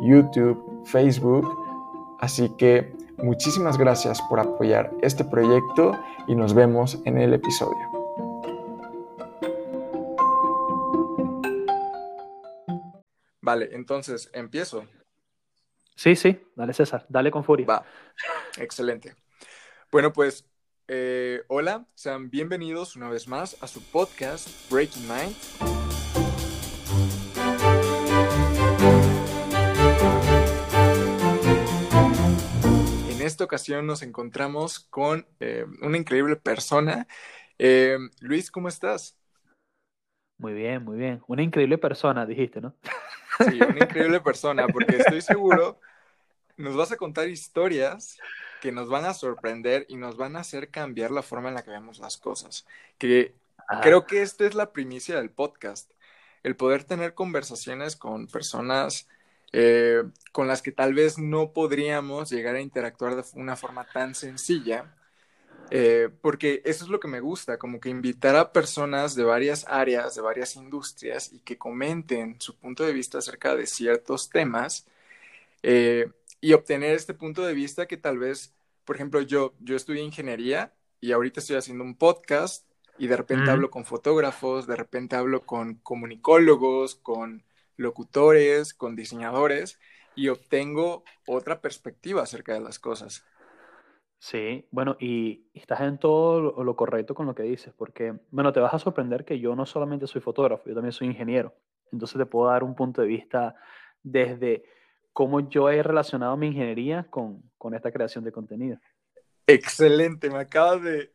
YouTube, Facebook. Así que muchísimas gracias por apoyar este proyecto y nos vemos en el episodio. Vale, entonces empiezo. Sí, sí, dale César, dale con furia. Va, excelente. Bueno, pues eh, hola, sean bienvenidos una vez más a su podcast Breaking Mind. Esta ocasión nos encontramos con eh, una increíble persona. Eh, Luis, ¿cómo estás? Muy bien, muy bien. Una increíble persona, dijiste, ¿no? Sí, una increíble persona, porque estoy seguro nos vas a contar historias que nos van a sorprender y nos van a hacer cambiar la forma en la que vemos las cosas. Que creo que esta es la primicia del podcast, el poder tener conversaciones con personas eh, con las que tal vez no podríamos llegar a interactuar de una forma tan sencilla. Eh, porque eso es lo que me gusta, como que invitar a personas de varias áreas, de varias industrias y que comenten su punto de vista acerca de ciertos temas eh, y obtener este punto de vista que tal vez, por ejemplo, yo, yo estudié ingeniería y ahorita estoy haciendo un podcast y de repente hablo con fotógrafos, de repente hablo con comunicólogos, con locutores, con diseñadores y obtengo otra perspectiva acerca de las cosas. Sí, bueno, y, estás en todo lo, correcto con lo que dices, porque, bueno, te vas a sorprender que yo no solamente soy fotógrafo, yo también soy ingeniero. Entonces te puedo dar un punto de vista desde cómo yo he relacionado mi ingeniería con, con esta creación de contenido. Excelente, me acabas de...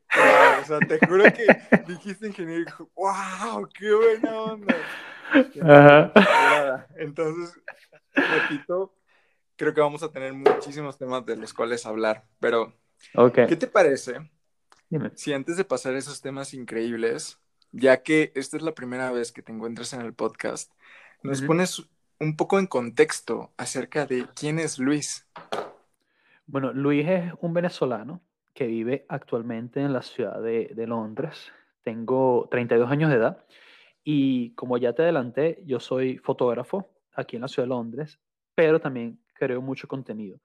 o sea, te juro que dijiste ingeniero y wow, qué buena onda. Ajá. Entonces, repito, creo que vamos a tener muchísimos temas de los cuales hablar, pero ¿qué te parece Dime. si antes de pasar esos temas increíbles, ya que esta es la primera vez que te encuentras en el podcast, nos pones un poco en contexto acerca de quién es Luis? Bueno, Luis es un venezolano que vive actualmente en la ciudad de, de Londres. Tengo 32 años de edad y como ya te adelanté, yo soy fotógrafo aquí en la ciudad de Londres, pero también creo mucho contenido.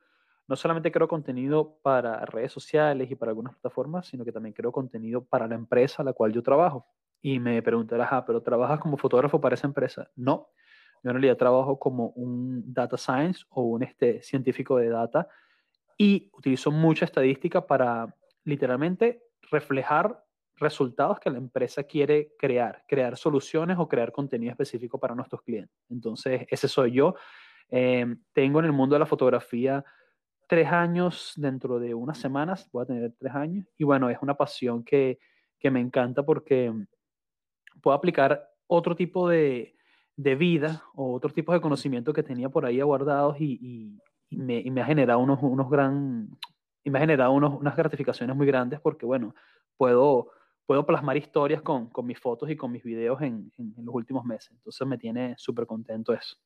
No solamente creo contenido para redes sociales y para algunas plataformas, sino que también creo contenido para la empresa a la cual yo trabajo. Y me preguntarás, ah, pero ¿trabajas como fotógrafo para esa empresa? No, yo en realidad trabajo como un data science o un este, científico de data y utilizo mucha estadística para literalmente reflejar resultados que la empresa quiere crear, crear soluciones o crear contenido específico para nuestros clientes. Entonces, ese soy yo. Em, tengo en el mundo de la fotografía tres años, dentro de unas semanas voy a tener tres años. Y bueno, es una pasión que, que me encanta porque puedo aplicar otro tipo de, de, vida o otro tipo de conocimiento que tenía por ahí aguardados y, y, me, y me, ha generado unos, unos gran, y me ha generado unos, unas gratificaciones muy grandes porque, bueno, puedo puedo plasmar historias con, con, mis fotos y con mis videos en, en, los últimos meses. Entonces me tiene súper contento eso.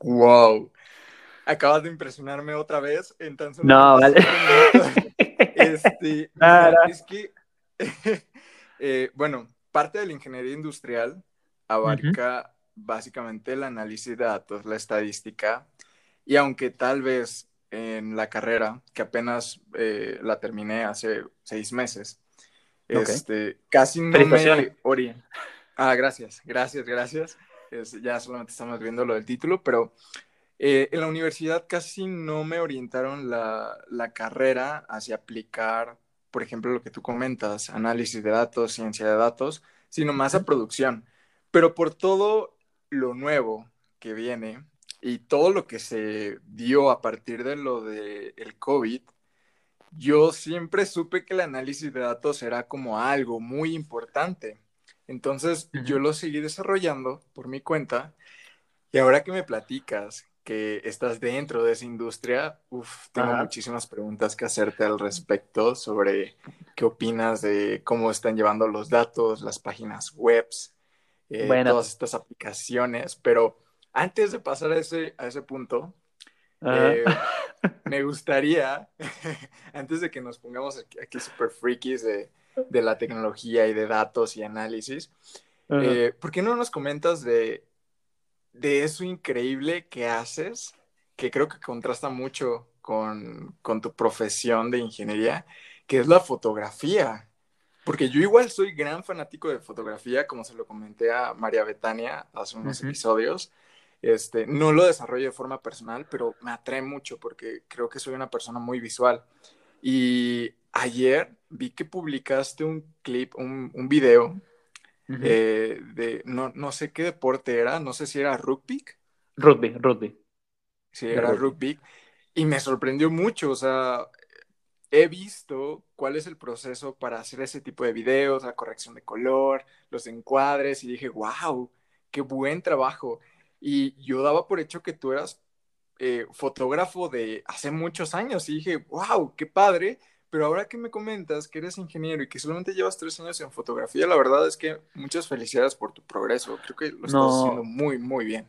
¡Wow! Acabas de impresionarme otra vez. Entonces, no, vale. Este, es que, eh, bueno, parte de la ingeniería industrial abarca básicamente el análisis de datos, la estadística, y aunque tal vez en la carrera, que apenas eh, la terminé hace seis meses, este, casi no me... Ori. Ah, gracias, gracias, gracias. ya solamente estamos viendo lo del título, pero eh, en la universidad casi no me orientaron la, la, carrera hacia aplicar, por ejemplo, lo que tú comentas, análisis de datos, ciencia de datos, sino más a producción. Pero por todo lo nuevo que viene y todo lo que se dio a partir de lo del el COVID, yo siempre supe que el análisis de datos era como algo muy importante. Entonces yo lo seguí desarrollando por mi cuenta Y ahora que me platicas que estás dentro de esa industria, uf, tengo Ajá. muchísimas preguntas que hacerte al respecto sobre qué opinas de cómo están llevando los datos, las páginas webs, eh, Bueno, todas estas aplicaciones. Pero antes de pasar a ese, a ese punto. Eh, me gustaría, antes de que nos pongamos aquí, aquí super freakies de, de la tecnología y de datos y análisis, eh, ¿por qué no nos comentas de, de eso increíble que haces, que creo que contrasta mucho con, con tu profesión de ingeniería, que es la fotografía? Porque yo igual soy gran fanático de fotografía, como se lo comenté a María Betania hace unos Ujú. episodios. Este, no lo desarrollo de forma personal, pero me atrae mucho porque creo que soy una persona muy visual. Y ayer vi que publicaste un clip, un, un video Ujú. eh, de, no, no sé qué deporte era, no sé si era rugby, Rugby, rugby. De era rugby. rugby, y me sorprendió mucho, o sea, he visto cuál es el proceso para hacer ese tipo de videos, la corrección de color, los encuadres, y dije, wow, qué buen trabajo. Y yo daba por hecho que tú eras eh, fotógrafo de hace muchos años, y dije, wow, qué padre. Pero ahora que me comentas que eres ingeniero y que solamente llevas tres años en fotografía, la verdad es que muchas felicidades por tu progreso. Creo que lo estás haciendo muy, muy bien.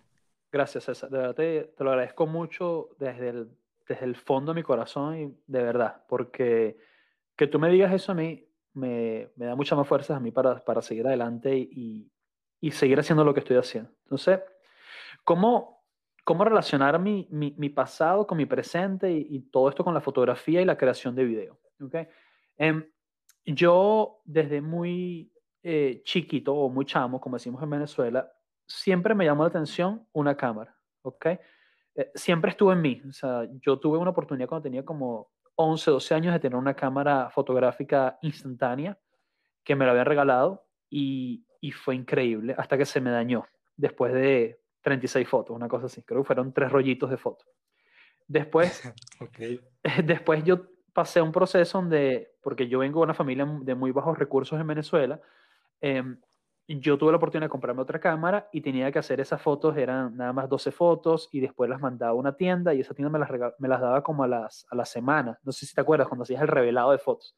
gracias, César. De verdad te, te lo agradezco mucho desde el, desde el fondo de mi corazón y de verdad, porque que tú me digas eso a mí me, me da muchas más fuerzas a mí para, para seguir adelante y, y seguir haciendo lo que estoy haciendo. Entonces, ¿cómo, cómo relacionar mi, mi, mi pasado con mi presente y, y todo esto con la fotografía y la creación de video? ¿ok? Em, yo desde muy eh, chiquito o muy chamo, como decimos en Venezuela, siempre me llamó la atención una cámara, ¿ok? Eh, siempre estuvo en mí, o sea, yo tuve una oportunidad cuando tenía como 11, 12 años de tener una cámara fotográfica instantánea que me la habían regalado y, y fue increíble hasta que se me dañó después de 36 fotos, una cosa así, creo que fueron tres rollitos de fotos. Después, Ok. después yo pasé un proceso donde, porque yo vengo de una familia de muy bajos recursos en Venezuela, em, yo tuve la oportunidad de comprarme otra cámara y tenía que hacer esas fotos, eran nada más 12 fotos y después las mandaba a una tienda y esa tienda me las, me las daba como a las, a la semana. No sé si te acuerdas cuando hacías el revelado de fotos.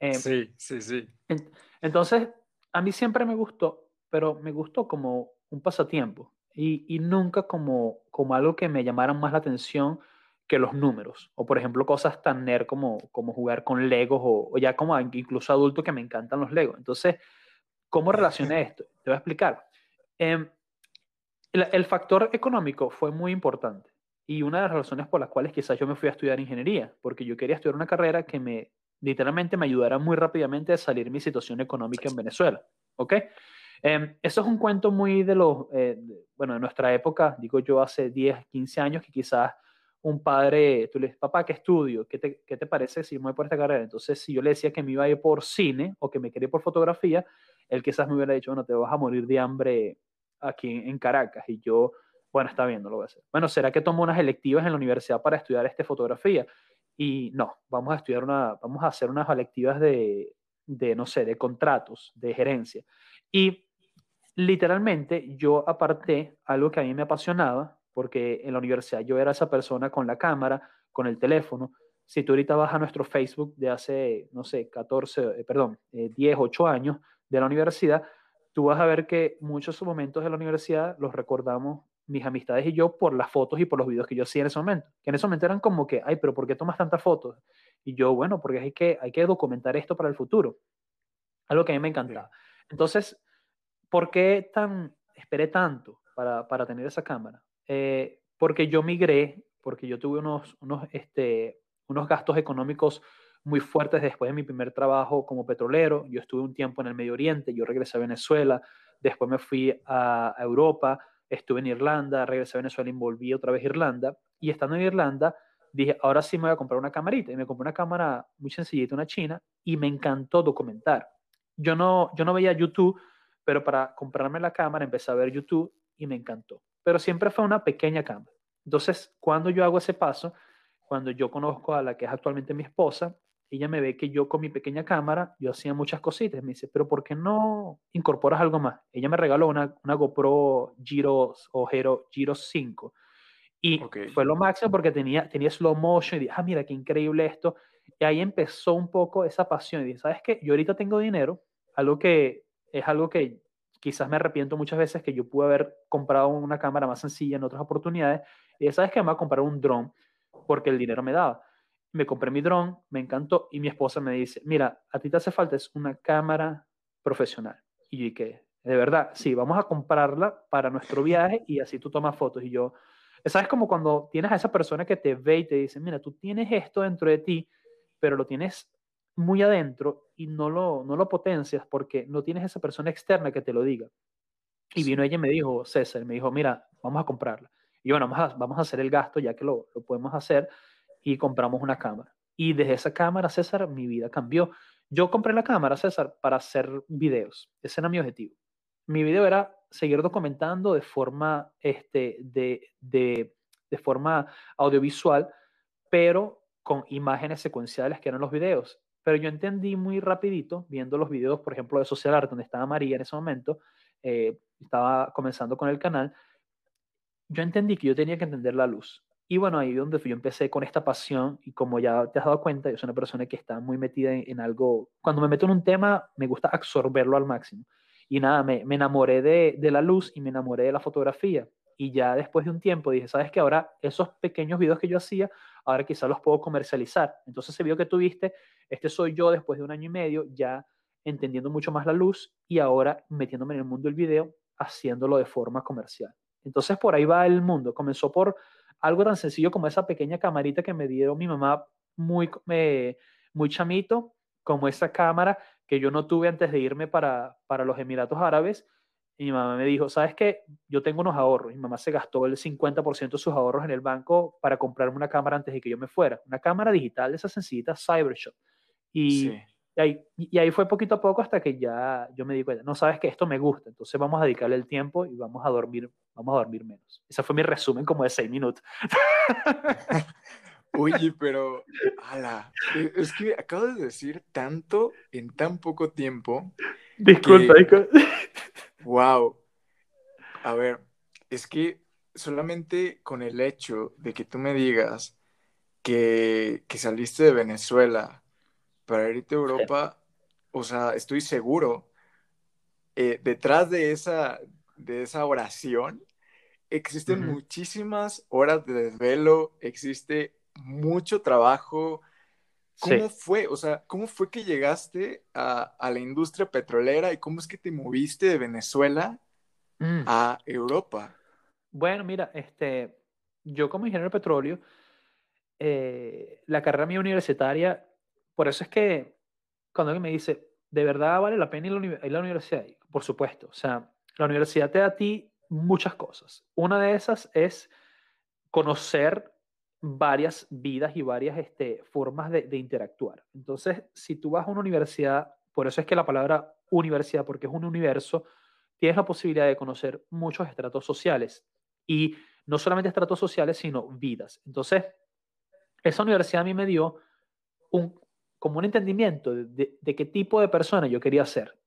Em, Sí, sí, sí. en- entonces, a mí siempre me gustó, pero me gustó como un pasatiempo y, y nunca como, como algo que me llamara más la atención que los números. O, por ejemplo, cosas tan nerd como, como jugar con Legos o, o ya como incluso adulto que me encantan los Legos. Entonces, ¿cómo relacioné esto? Te voy a explicar. Em, el, el factor económico fue muy importante y una de las razones por las cuales quizás yo me fui a estudiar ingeniería, porque yo quería estudiar una carrera que me literalmente me ayudara muy rápidamente a salir mi situación económica en Venezuela. ¿Ok? Em, eso es un cuento muy de los, eh, bueno, de nuestra época, digo yo hace 10, 15 años, que quizás un padre, tú le dices, papá, ¿qué estudio? ¿Qué te, qué te parece si me voy por esta carrera? Entonces, si yo le decía que me iba a ir por cine o que me quería ir por fotografía, él quizás me hubiera dicho, bueno, te vas a morir de hambre aquí en Caracas. Y yo, bueno, está bien, no lo voy a hacer. Bueno, ¿será que tomo unas electivas en la universidad para estudiar este fotografía? Y no, vamos a estudiar una, vamos a hacer unas electivas de, de, no sé, de contratos, de gerencia. Y literalmente yo aparté algo que a mí me apasionaba, porque en la universidad yo era esa persona con la cámara, con el teléfono. Si tú ahorita vas a nuestro Facebook de hace, no sé, 14, eh, perdón, eh, 10, 8 años de la universidad, tú vas a ver que muchos momentos de la universidad los recordamos mis amistades y yo por las fotos y por los videos que yo hacía en ese momento. Que en ese momento eran como que, ay, pero ¿por qué tomas tantas fotos? Y yo, bueno, porque hay que, hay que documentar esto para el futuro. Algo que a mí me encantaba. Entonces, ¿por qué tan, esperé tanto para, para tener esa cámara? Eh, porque yo migré, porque yo tuve unos, unos, este, unos gastos económicos muy fuertes después de mi primer trabajo como petrolero. Yo estuve un tiempo en el Medio Oriente, yo regresé a Venezuela, después me fui a, a Europa, estuve en Irlanda, regresé a Venezuela y volví otra vez a Irlanda. Y estando en Irlanda, dije, ahora sí me voy a comprar una camarita. Y me compré una cámara muy sencillita, una china, y me encantó documentar. Yo no, yo no veía YouTube, pero para comprarme la cámara empecé a ver YouTube y me encantó. Pero siempre fue una pequeña cámara. Entonces, cuando yo hago ese paso, cuando yo conozco a la que es actualmente mi esposa, ella me ve que yo con mi pequeña cámara, yo hacía muchas cositas. Me dice, pero ¿por qué no incorporas algo más? Ella me regaló una, una GoPro Giro o Giro, Giro 5. Y fue lo máximo porque tenía, tenía slow motion y dije, ah, mira, qué increíble esto. Y ahí empezó un poco esa pasión. Y dije, ¿sabes qué? Yo ahorita tengo dinero, algo que es algo que quizás me arrepiento muchas veces que yo pude haber comprado una cámara más sencilla en otras oportunidades. Y ¿sabes qué? Me voy a comprar un dron porque el dinero me daba me compré mi dron, me encantó y mi esposa me dice, mira, a ti te hace falta es una cámara profesional. Y yo dije, de verdad, sí, vamos a comprarla para nuestro viaje y así tú tomas fotos. Y yo, ¿sabes? Como cuando tienes a esa persona que te ve y te dice, mira, tú tienes esto dentro de ti, pero lo tienes muy adentro y no lo, no lo potencias porque no tienes esa persona externa que te lo diga. Y vino ella y me dijo, César, me dijo, mira, vamos a comprarla. Y bueno, vamos a, vamos a hacer el gasto ya que lo, lo podemos hacer y compramos una cámara. Y desde esa cámara, César, mi vida cambió. Yo compré la cámara, César, para hacer videos. Ese era mi objetivo. Mi video era seguir documentando de forma, este, de, de, de forma audiovisual, pero con imágenes secuenciales que eran los videos. Pero yo entendí muy rapidito, viendo los videos, por ejemplo, de Social Art, donde estaba María en ese momento, eh, estaba comenzando con el canal, yo entendí que yo tenía que entender la luz. Y bueno, ahí donde yo empecé con esta pasión y como ya te has dado cuenta, yo soy una persona que está muy metida en, algo, cuando me meto en un tema, me gusta absorberlo al máximo. Y nada, me, me enamoré de, de, la luz y me enamoré de la fotografía. Y ya después de un tiempo dije, ¿sabes qué? Ahora esos pequeños videos que yo hacía, ahora quizás los puedo comercializar. Entonces ese video que tuviste, este soy yo después de un año y medio, ya entendiendo mucho más la luz y ahora metiéndome en el mundo del video, haciéndolo de forma comercial. Entonces por ahí va el mundo. Comenzó por algo tan sencillo como esa pequeña camarita que me dio mi mamá muy, muy chamito, como esa cámara que yo no tuve antes de irme para, para los Emiratos Árabes. Y mi mamá me dijo, ¿sabes qué? Yo tengo unos ahorros. Mi mamá se gastó el 50% de sus ahorros en el banco para comprarme una cámara antes de que yo me fuera. Una cámara digital esa sencillita Cybershot. Y y ahí, y ahí fue poquito a poco hasta que ya yo me di cuenta, no sabes que esto me gusta, entonces vamos a dedicarle el tiempo y vamos a dormir, vamos a dormir menos. Ese fue mi resumen como de seis minutos. Oye, pero, ala, e, es que acabo de decir tanto en tan poco tiempo. Disculpa, disculpa. Wow. A ver, es que solamente con el hecho de que tú me digas que, que saliste de Venezuela, para irte a Europa, o sea, estoy seguro, eh, detrás de esa, de esa oración existen muchísimas horas de desvelo, existe mucho trabajo. ¿Cómo fue? O sea, ¿cómo fue que llegaste a, la industria petrolera y cómo es que te moviste de Venezuela mm. a Europa? Bueno, mira, este, yo como ingeniero de petróleo, eh, la carrera mía universitaria por eso es que cuando alguien me dice, ¿de verdad vale la pena ir a la universidad? Por supuesto, o sea, la universidad te da a ti muchas cosas. Una de esas es conocer varias vidas y varias este, formas de, de, interactuar. Entonces, si tú vas a una universidad, por eso es que la palabra universidad, porque es un universo, tienes la posibilidad de conocer muchos estratos sociales y no solamente estratos sociales, sino vidas. Entonces, esa universidad a mí me dio un, como un entendimiento de, qué tipo de persona yo quería ser,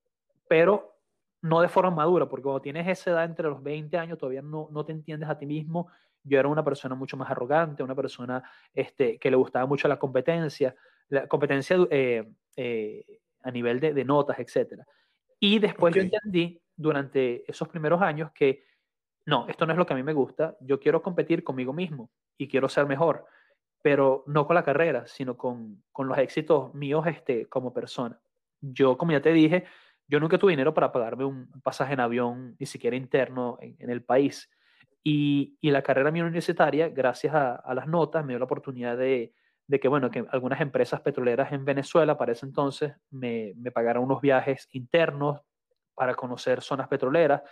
pero no de forma madura, porque cuando tienes esa edad entre los 20 años todavía no, no te entiendes a ti mismo. Yo era una persona mucho más arrogante, una persona este, que le gustaba mucho la competencia, la competencia eh, eh, a nivel de, notas, etc. Y después yo entendí durante esos primeros años que no, esto no es lo que a mí me gusta, yo quiero competir conmigo mismo y quiero ser mejor pero no con la carrera, sino con, con los éxitos míos este, como persona. Yo, como ya te dije, yo nunca tuve dinero para pagarme un pasaje en avión, ni siquiera interno en, el país. Y, y, la carrera mía universitaria, gracias a, a, las notas, me dio la oportunidad de, de, que, bueno, que algunas empresas petroleras en Venezuela para ese entonces me, me pagaran unos viajes internos para conocer zonas petroleras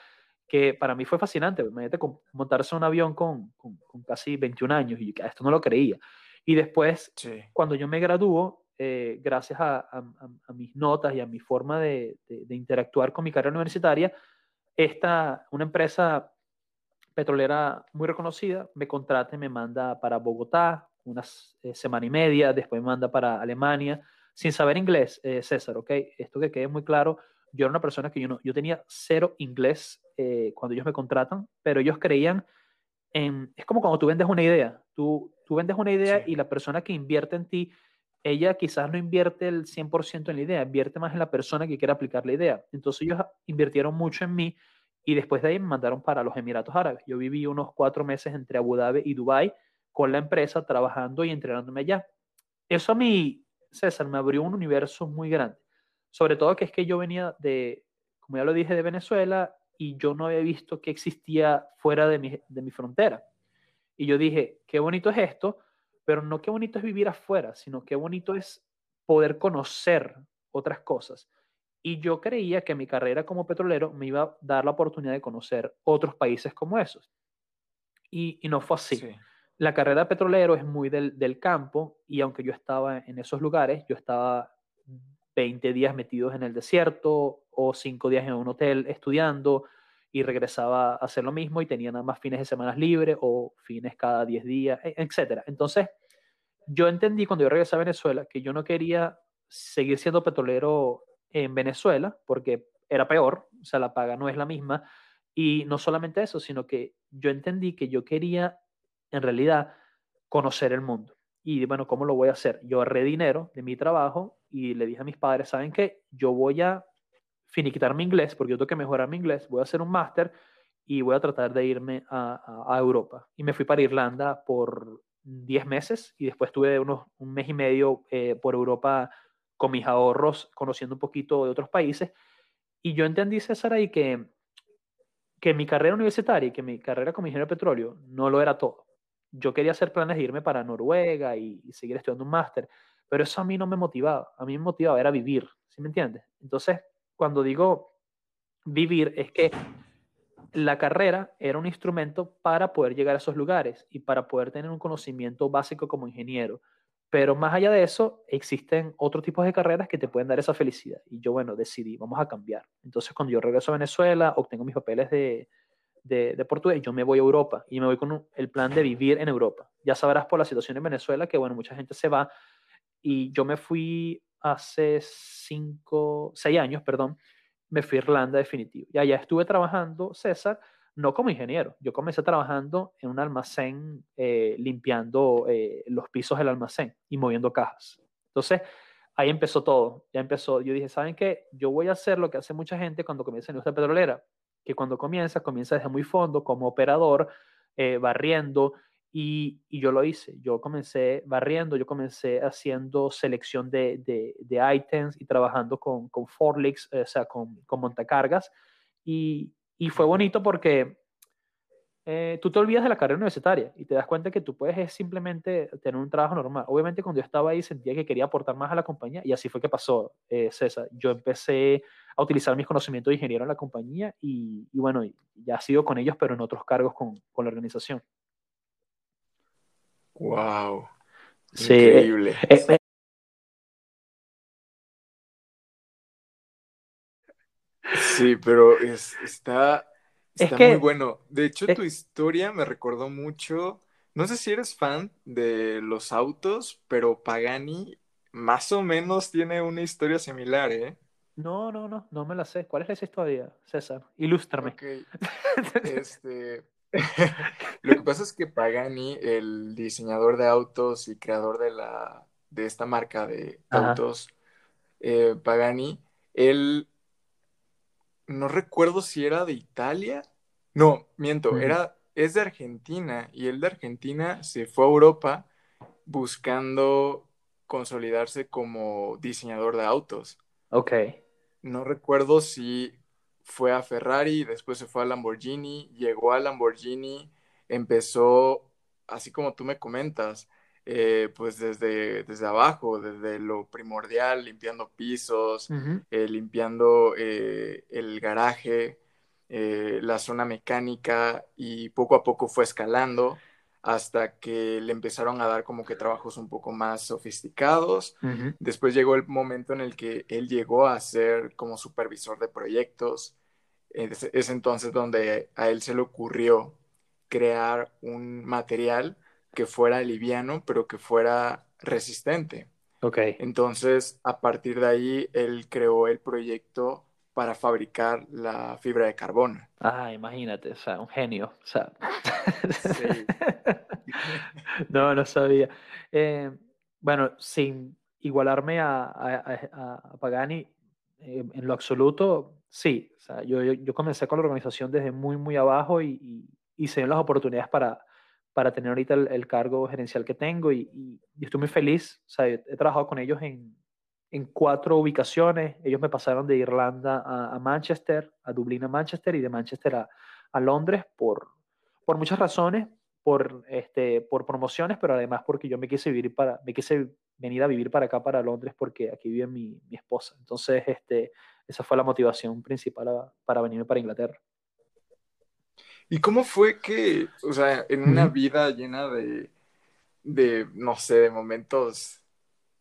que para mí fue fascinante. Imagínate montarse un avión con, con, casi 21 años y esto no lo creía. Y después, cuando yo me graduó, eh, gracias a, a, mis notas y a mi forma de, de, interactuar con mi carrera universitaria, esta, una empresa petrolera muy reconocida me contrata y me manda para Bogotá, una eh, semana y media, después me manda para Alemania, sin saber inglés, eh, César, ¿ok? Esto que quede muy claro, yo era una persona que yo, no, yo tenía cero inglés eh, cuando ellos me contratan, pero ellos creían en, es como cuando tú vendes una idea, tú, tú vendes una idea y la persona que invierte en ti, ella quizás no invierte el 100% en la idea, invierte más en la persona que quiere aplicar la idea. Entonces ellos invirtieron mucho en mí y después de ahí me mandaron para los Emiratos Árabes. Yo viví unos cuatro meses entre Abu Dhabi y Dubai con la empresa, trabajando y entrenándome allá. Eso a mí, César, me abrió un universo muy grande. Sobre todo que es que yo venía de, como ya lo dije, de Venezuela y yo no había visto que existía fuera de mi, de mi frontera. Y yo dije, qué bonito es esto, pero no qué bonito es vivir afuera, sino qué bonito es poder conocer otras cosas. Y yo creía que mi carrera como petrolero me iba a dar la oportunidad de conocer otros países como esos. Y, no fue así. La carrera de petrolero es muy del, del, campo y aunque yo estaba en esos lugares, yo estaba 20 días metidos en el desierto o 5 días en un hotel estudiando y regresaba a hacer lo mismo y tenía nada más fines de semana libres o fines cada 10 días, e, etc. Entonces, yo entendí cuando yo regresé a Venezuela que yo no quería seguir siendo petrolero en Venezuela, porque era peor, o sea, la paga no es la misma. Y no solamente eso, sino que yo entendí que yo quería, en realidad, conocer el mundo. Y bueno, ¿cómo lo voy a hacer? Yo ahorré dinero de mi trabajo y le dije a mis padres, ¿saben qué? Yo voy a finiquitar mi inglés, porque yo tengo que mejorar mi inglés, voy a hacer un máster y voy a tratar de irme a, a, Europa. Y me fui para Irlanda por 10 meses y después tuve unos, un mes y medio eh, por Europa con mis ahorros, conociendo un poquito de otros países. Y yo entendí, César, ahí que, que mi carrera universitaria y que mi carrera como ingeniero de petróleo no lo era todo. Yo quería hacer planes de irme para Noruega y, seguir estudiando un máster, pero eso a mí no me motivaba. A mí me motivaba era vivir, ¿sí me entiendes? Entonces, cuando digo vivir, es que la carrera era un instrumento para poder llegar a esos lugares y para poder tener un conocimiento básico como ingeniero. Pero más allá de eso, existen otros tipos de carreras que te pueden dar esa felicidad. Y yo, bueno, decidí, vamos a cambiar. Entonces, cuando yo regreso a Venezuela, obtengo mis papeles de, de, de portugués, yo me voy a Europa y me voy con el plan de vivir en Europa. Ya sabrás por la situación en Venezuela que, bueno, mucha gente se va y yo me fui hace cinco, seis años, perdón, me fui a Irlanda definitivo. Y allá estuve trabajando, César, no como ingeniero. Yo comencé trabajando en un almacén eh, limpiando eh, los pisos del almacén y moviendo cajas. Entonces, ahí empezó todo. Ya empezó. Yo dije, ¿saben qué? Yo voy a hacer lo que hace mucha gente cuando comienza en industria petrolera, que cuando comienza, comienza desde muy fondo como operador, eh, barriendo. Y, y, yo lo hice. Yo comencé barriendo, yo comencé haciendo selección de, de, items y trabajando con, con forklifts, o sea, con, con montacargas. Y, y fue bonito porque eh, tú te olvidas de la carrera universitaria y te das cuenta que tú puedes simplemente tener un trabajo normal. Obviamente cuando yo estaba ahí sentía que quería aportar más a la compañía y así fue que pasó, eh, César. Yo empecé a utilizar mis conocimientos de ingeniero en la compañía y, y bueno, ya he sido con ellos, pero en otros cargos con, con la organización. ¡Wow! Sí, Increíble. Eh, Sí, pero es, está, está muy bueno. De hecho, tu historia me recordó mucho. No sé si eres fan de los autos, pero Pagani más o menos tiene una historia similar, ¿eh? No, no, no, no me la sé. ¿Cuál es esa historia, César? Ilústrame. Este. Lo que pasa es que Pagani, el diseñador de autos y creador de la de esta marca de autos, eh, Pagani, él no recuerdo si era de Italia. No, miento, era, es de Argentina y él de Argentina se fue a Europa buscando consolidarse como diseñador de autos. Ok. No recuerdo si fue a Ferrari, después se fue a Lamborghini, llegó a Lamborghini, empezó, así como tú me comentas, eh, pues desde, desde abajo, desde lo primordial, limpiando pisos, eh, limpiando eh, el garaje, la zona mecánica y poco a poco fue escalando hasta que le empezaron a dar como que trabajos un poco más sofisticados. Después llegó el momento en el que él llegó a ser como supervisor de proyectos. Es, es entonces donde a él se le ocurrió crear un material que fuera liviano, pero que fuera resistente. Ok. Entonces, a partir de ahí, él creó el proyecto para fabricar la fibra de carbono. Ah, imagínate, o sea, un genio. O sea. Sí. no, no sabía. Eh, bueno, sin igualarme a, a, a- Pagani eh, en lo absoluto, sí. O sea, yo, yo, yo comencé con la organización desde muy, muy abajo y, y, y se ven las oportunidades para, para tener ahorita el, cargo gerencial que tengo y, y- y estoy muy feliz. O sea, he, trabajado con ellos en, en cuatro ubicaciones. Ellos me pasaron de Irlanda a, Manchester, a Dublín a Manchester y de Manchester a, a Londres por, por muchas razones, por, este, por promociones, pero además porque yo me quise vivir para, me quise venir a vivir para acá, para Londres, porque aquí vive mi, mi esposa. Entonces, este, esa fue la motivación principal para venirme para Inglaterra. ¿Y cómo fue que, o sea, en una vida llena de, de, no sé, de momentos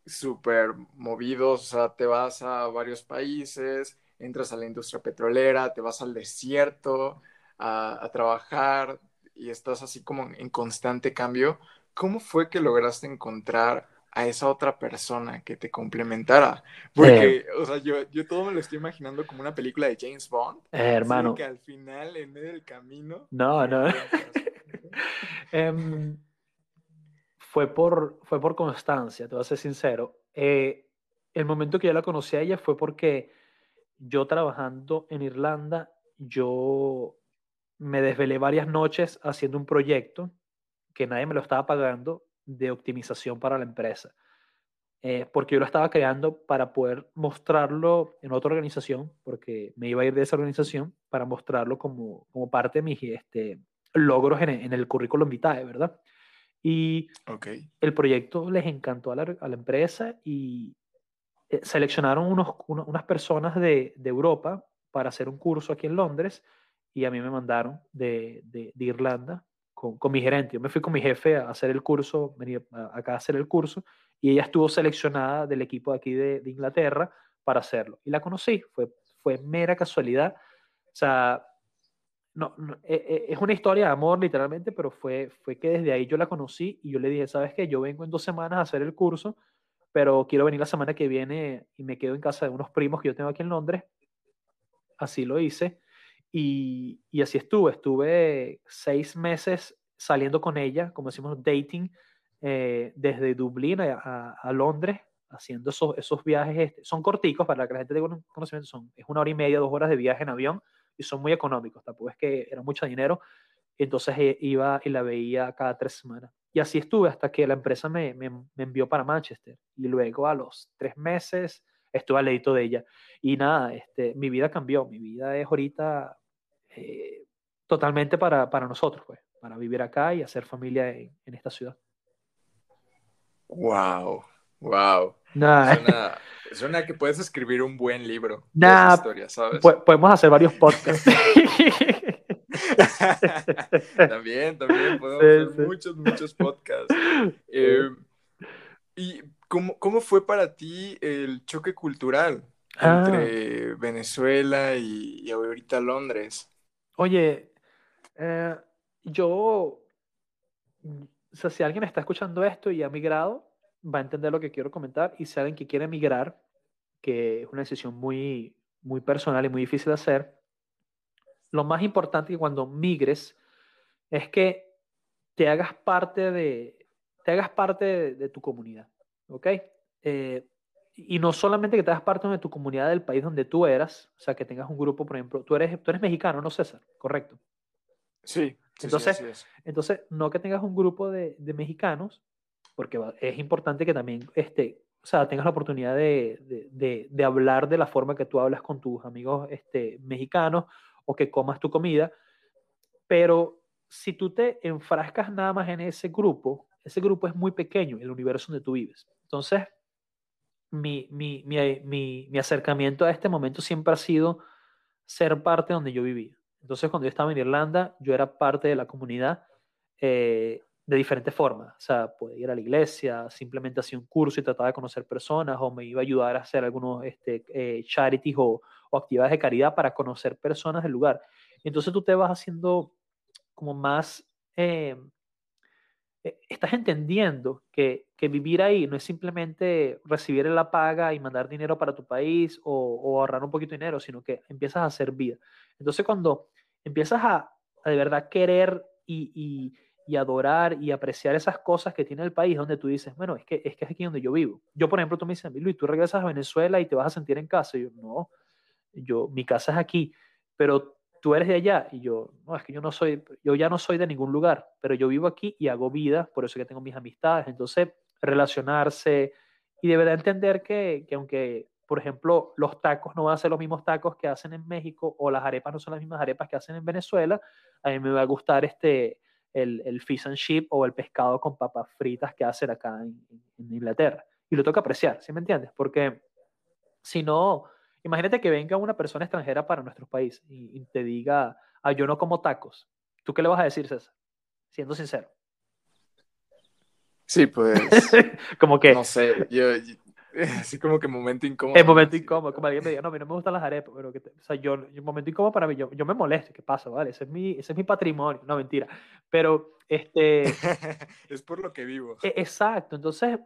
súper movidos, o sea, te vas a varios países, entras a la industria petrolera, te vas al desierto a, a trabajar y estás así como en constante cambio, ¿cómo fue que lograste encontrar a esa otra persona que te complementara? Porque, o sea, yo, yo todo me lo estoy imaginando como una película de James Bond, eh, hermano, que al final, en medio del camino, no, no. Em, fue por, fue por constancia, te voy a ser sincero. Eh, el momento que yo la conocí a ella fue porque yo trabajando en Irlanda, yo me desvelé varias noches haciendo un proyecto que nadie me lo estaba pagando de optimización para la empresa. Eh, porque yo lo estaba creando para poder mostrarlo en otra organización, porque me iba a ir de esa organización para mostrarlo como, como parte de mis este, logros en, el- en el currículum vitae, ¿verdad? Y Ok. el proyecto les encantó a la, a la empresa y eh, seleccionaron unos, uno- unas personas de, de Europa para hacer un curso aquí en Londres y a mí me mandaron de, de- de Irlanda con, con mi gerente. Yo me fui con mi jefe a hacer el curso, venir a- acá a hacer el curso y ella estuvo seleccionada del equipo de aquí de, de Inglaterra para hacerlo. Y la conocí, fue, fue mera casualidad. O sea, no, no, eh, eh, es una historia de amor literalmente, pero fue, fue que desde ahí yo la conocí y yo le dije, ¿sabes qué? Yo vengo en dos semanas a hacer el curso, pero quiero venir la semana que viene y me quedo en casa de unos primos que yo tengo aquí en Londres. Así lo hice y, así estuve. Estuve seis meses saliendo con ella, como decimos, dating, eh, desde Dublín a, Londres, haciendo esos, esos viajes. este, son corticos para que la gente tenga conocimiento, son, es una hora y media, dos horas de viaje en avión y son muy económicos, tampoco es que era mucho dinero. Entonces eh, iba y la veía cada tres semanas. Y así estuve hasta que la empresa me, me, me envió para Manchester. Y luego a los tres meses estuve al ladito de ella. Y nada, este, mi vida cambió. Mi vida es ahorita eh, totalmente para, para nosotros, pues, para vivir acá y hacer familia en, en esta ciudad. Wow, wow. Nah, Suena, suena que puedes escribir un buen libro de Nah, esa historia, ¿sabes? po- podemos hacer varios podcasts. También, también podemos Sí, hacer sí. muchos, muchos podcasts. Eh, ¿y cómo, cómo fue para ti el choque cultural Ah. entre Venezuela y, y ahorita Londres? Oye, eh, yo, mm, o sea, si alguien está escuchando esto y ha migrado, va a entender lo que quiero comentar. Y si alguien que quiere migrar, que es una decisión muy, muy personal y muy difícil de hacer, lo más importante que cuando migres es que te hagas parte de, te hagas parte de, de tu comunidad, ¿ok? Eh, y no solamente que te hagas parte de tu comunidad del país donde tú eras, o sea, que tengas un grupo, por ejemplo, tú eres, tú eres mexicano, ¿no, César? Correcto. Sí, sí, sí, Entonces, así es. Entonces, no que tengas un grupo de, de mexicanos, porque es importante que también este, o sea, tengas la oportunidad de, de- de- de hablar de la forma que tú hablas con tus amigos este, mexicanos o que comas tu comida, pero si tú te enfrascas nada más en ese grupo, ese grupo es muy pequeño, el universo donde tú vives. Entonces, mi, mi, mi, mi, mi acercamiento a este momento siempre ha sido ser parte donde yo vivía. Entonces, cuando yo estaba en Irlanda, yo era parte de la comunidad eh, de diferentes formas. O sea, podía ir a la iglesia, simplemente hacía un curso y trataba de conocer personas, o me iba a ayudar a hacer algunos este, eh, charities o, o actividades de caridad para conocer personas del lugar. Entonces tú te vas haciendo como más, eh, estás entendiendo que, que, vivir ahí no es simplemente recibir la paga y mandar dinero para tu país o, o ahorrar un poquito de dinero, sino que empiezas a hacer vida. Entonces cuando empiezas a, a de verdad querer y, y, y, adorar y apreciar esas cosas que tiene el país, donde tú dices, bueno, es que, es que es aquí donde yo vivo. Yo, por ejemplo, tú me dices, Luis, tú regresas a Venezuela y te vas a sentir en casa. Yo, no, yo, mi casa es aquí, pero tú eres de allá y yo, no, es que yo no soy, yo ya no soy de ningún lugar, pero yo vivo aquí y hago vida, por eso que tengo mis amistades. Entonces, relacionarse y de verdad entender que, que aunque, por ejemplo, los tacos no van a ser los mismos tacos que hacen en México o las arepas no son las mismas arepas que hacen en Venezuela, a mí me va a gustar este, el, el fish and chip o el pescado con papas fritas que hacen acá en, en Inglaterra. Y lo toca apreciar, ¿sí me entiendes? Porque si no, Imagínate que venga una persona extranjera para nuestro país y, y, te diga, ah, yo no como tacos. ¿Tú qué le vas a decir, César? Siendo sincero. Sí, pues. como que. No sé, yo, yo, así como que momento incómodo. El momento incómodo, como alguien me diga, no, a mí no me gustan las arepas, pero que te, o sea, yo, yo, momento incómodo para mí, yo, yo me molesto, ¿qué pasa? Vale, ese es mi, ese es mi patrimonio, no, mentira. Pero, este. es por lo que vivo. Eh, exacto, entonces,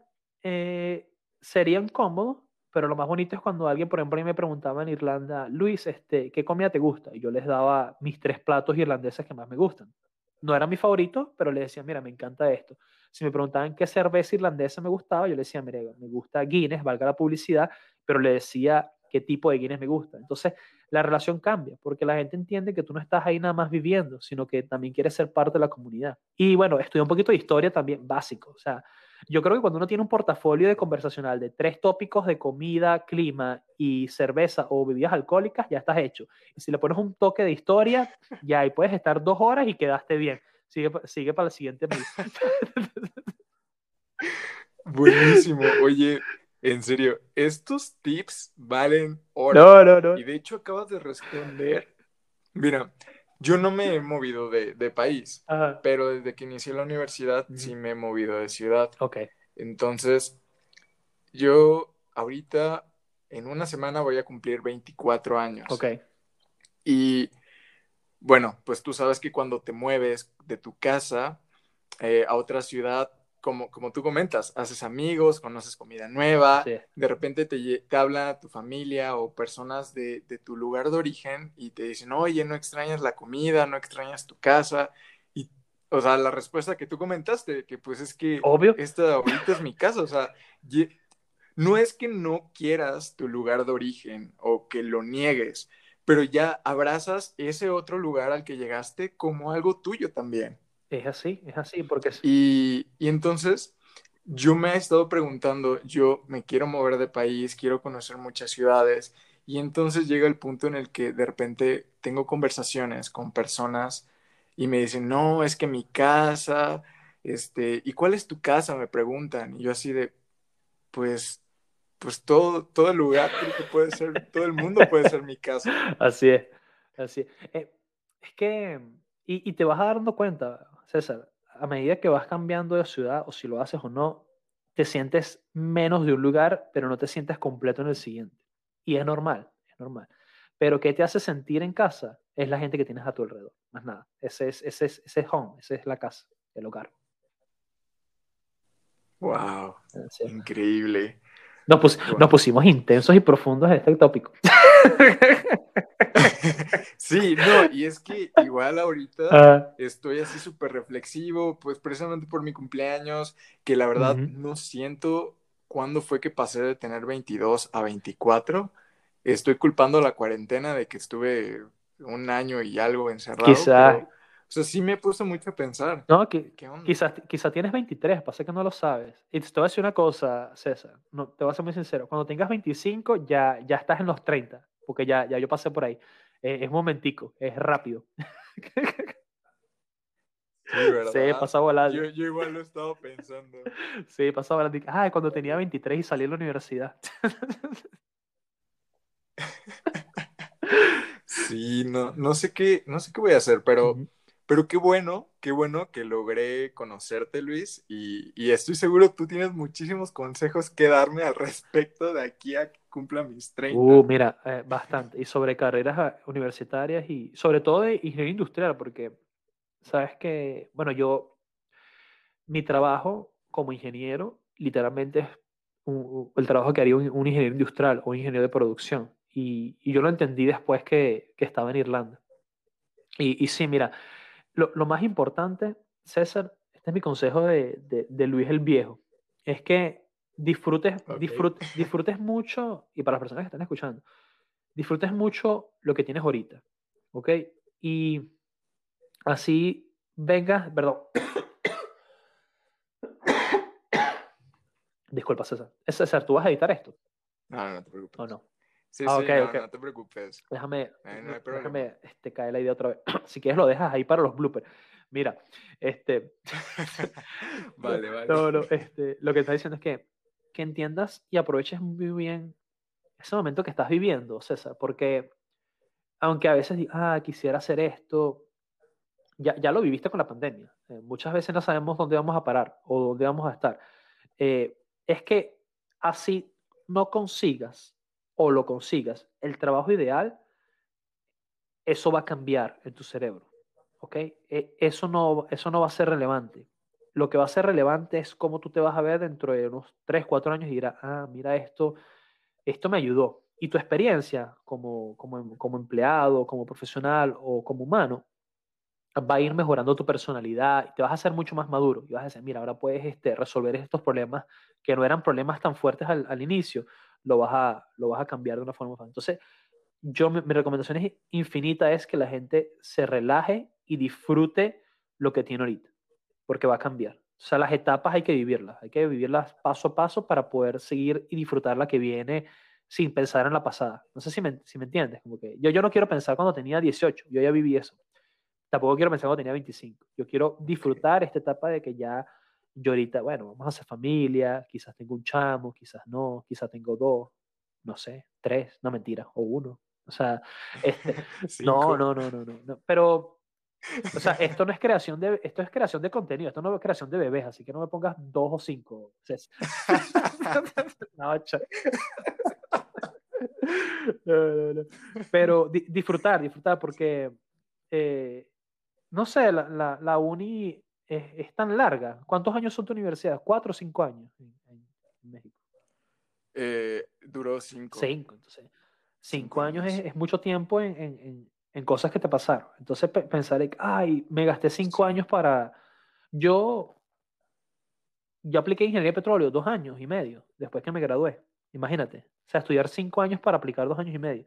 eh, sería incómodo pero lo más bonito es cuando alguien, por ejemplo, me preguntaba en Irlanda, Luis, este, ¿qué comida te gusta? Y yo les daba mis tres platos irlandeses que más me gustan. No era mi favorito, pero les decía, mira, me encanta esto. Si me preguntaban qué cerveza irlandesa me gustaba, yo les decía, mira, me gusta Guinness, valga la publicidad, pero le decía qué tipo de Guinness me gusta. Entonces, la relación cambia, porque la gente entiende que tú no estás ahí nada más viviendo, sino que también quieres ser parte de la comunidad. Y bueno, estudié un poquito de historia también, básico. O sea, yo creo que cuando uno tiene un portafolio de conversacional de tres tópicos de comida, clima y cerveza o bebidas alcohólicas, ya estás hecho. Y si le pones un toque de historia, ya ahí puedes estar dos horas y quedaste bien. Sigue, sigue para el siguiente mes. Buenísimo. Oye, en serio, estos tips valen oro. No, no, no. Y de hecho acabas de responder. Mira, yo no me he movido de, de país, Ajá. pero desde que inicié la universidad sí me he movido de ciudad. Ok. Entonces, yo ahorita en una semana voy a cumplir 24 años. Ok. Y bueno, pues tú sabes que cuando te mueves de tu casa eh, a otra ciudad, como, como tú comentas, haces amigos, conoces comida nueva, Sí. de repente te, te habla tu familia o personas de, de tu lugar de origen y te dicen, oye, no extrañas la comida, no extrañas tu casa. Y, o sea, la respuesta que tú comentaste, que pues es que Obvio. esta ahorita es mi casa, o sea, no es que no quieras tu lugar de origen o que lo niegues, pero ya abrazas ese otro lugar al que llegaste como algo tuyo también. Es así, es así, porque es- Y, y entonces yo me he estado preguntando, yo me quiero mover de país, quiero conocer muchas ciudades, y entonces llega el punto en el que de repente tengo conversaciones con personas y me dicen, no, es que mi casa, este, ¿y cuál es tu casa? Me preguntan, y yo así de, pues, pues todo, todo el lugar creo que puede ser, todo el mundo puede ser mi casa. así es, así es. Eh, es que, y, y te vas dando cuenta, César, a medida que vas cambiando de ciudad, o si lo haces o no, te sientes menos de un lugar, pero no te sientes completo en el siguiente. Y es normal, es normal. Pero ¿qué te hace sentir en casa? Es la gente que tienes a tu alrededor, más nada. Ese es, ese es, ese es home, esa es la casa, el hogar. Wow, Sí. increíble. Nos, pus- nos pusimos intensos y profundos en este tópico. Sí, no, y es que igual ahorita Ah, estoy así súper reflexivo, pues precisamente por mi cumpleaños, que la verdad Ujú. no siento cuándo fue que pasé de tener 22 a 24. Estoy culpando la cuarentena de que estuve un año y algo encerrado, Quizá. pero, o sea, sí me puse mucho a pensar, no, que. Quizás quizá tienes 23, pasa que no lo sabes. Y te voy a decir una cosa, César, no, te voy a ser muy sincero. Cuando tengas 25, ya, ya estás en los 30, porque ya, ya yo pasé por ahí. Eh, es momentico, es rápido. Sí, ¿verdad? Sí, pasa volando. Yo, yo igual lo he estado pensando. Sí, pasa volando. Ay, cuando tenía 23 y salí de la universidad. Sí, no, no sé qué, no sé qué voy a hacer, pero. Pero qué bueno, qué bueno que logré conocerte, Luis, y, y estoy seguro tú tienes muchísimos consejos que darme al respecto de aquí a que cumpla mis 30. Uh, mira, eh, bastante. Y sobre carreras ah, universitarias y sobre todo de ingeniería industrial, porque sabes que, bueno, yo mi trabajo como ingeniero literalmente es el trabajo que haría un, ingeniero industrial o un ingeniero de producción. Y, yo lo entendí después que, que estaba en Irlanda. Y, y sí, mira, lo, lo, más importante, César, este es mi consejo de, de, de Luis el Viejo, es que disfrutes, disfrutes, disfrutes mucho, y para las personas que están escuchando, disfrutes mucho lo que tienes ahorita, ¿ok? Y así vengas, perdón. Disculpa, César. César, ¿tú vas a editar esto? No, no, te preocupes. ¿O no? Sí, ah, sí, no, no, te preocupes. Déjame, déjame este, caer la idea otra vez. si quieres lo dejas ahí para los bloopers. Mira, este... vale, vale. No, este, lo que está diciendo es que, que entiendas y aproveches muy bien ese momento que estás viviendo, César, porque aunque a veces ah, quisiera hacer esto, ya, ya lo viviste con la pandemia. Eh, muchas veces no sabemos dónde vamos a parar o dónde vamos a estar. Eh, es que así no consigas o lo consigas el trabajo ideal, eso va a cambiar en tu cerebro. ¿Ok? E, eso no, eso no va a ser relevante. Lo que va a ser relevante es cómo tú te vas a ver dentro de unos 3, 4 años y dirás, ah, mira esto, esto me ayudó. Y tu experiencia como, como, como empleado, como profesional o como humano va a ir mejorando tu personalidad y te vas a hacer mucho más maduro y vas a decir, mira, ahora puedes este, resolver estos problemas que no eran problemas tan fuertes al, al inicio, lo vas, a, lo vas a cambiar de una forma fácil. Entonces, yo, mi, mi, recomendación es infinita, es que la gente se relaje y disfrute lo que tiene ahorita, porque va a cambiar. O sea, las etapas hay que vivirlas, hay que vivirlas paso a paso para poder seguir y disfrutar la que viene sin pensar en la pasada. No sé si me, si me entiendes, como que yo, yo no quiero pensar cuando tenía 18, yo ya viví eso tampoco quiero pensar cuando tenía 25. Yo quiero disfrutar esta etapa de que ya yo ahorita, bueno, vamos a hacer familia, quizás tengo un chamo, quizás no, quizás tengo dos, no sé, tres, no mentira, o uno. O sea, este, no, no, no, no, no, pero, o sea, esto no es creación de, esto es creación de contenido, esto no es creación de bebés, así que no me pongas dos o cinco. no, no, no, Pero disfrutar, disfrutar, porque eh, no sé, la, la, la uni es, es, tan larga. ¿Cuántos años son tu universidad? ¿Cuatro o cinco años en, en México? Eh, duró cinco. Cinco, entonces. Cinco, años, Es, es, mucho tiempo en, en, en, cosas que te pasaron. Entonces pensar, ay, me gasté cinco años para... Yo, yo apliqué ingeniería de petróleo dos años y medio después que me gradué. Imagínate. O sea, estudiar cinco años para aplicar dos años y medio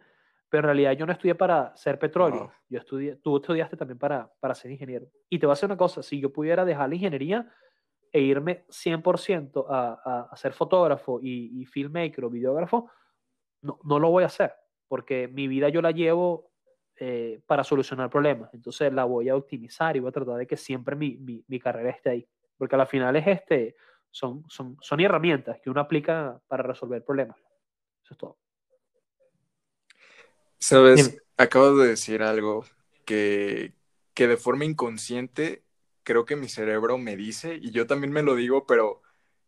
pero en realidad yo no estudié para ser petróleo, yo estudié, tú estudiaste también para, para ser ingeniero. Y te voy a decir una cosa, si yo pudiera dejar la ingeniería e irme 100% a, a, ser fotógrafo y, y, filmmaker o videógrafo, no, no lo voy a hacer, porque mi vida yo la llevo eh, para solucionar problemas, entonces la voy a optimizar y voy a tratar de que siempre mi, mi, mi carrera esté ahí, porque al final es este, son, son, son herramientas que uno aplica para resolver problemas. Eso es todo. Sabes, acabo de decir algo que, que de forma inconsciente creo que mi cerebro me dice, y yo también me lo digo, pero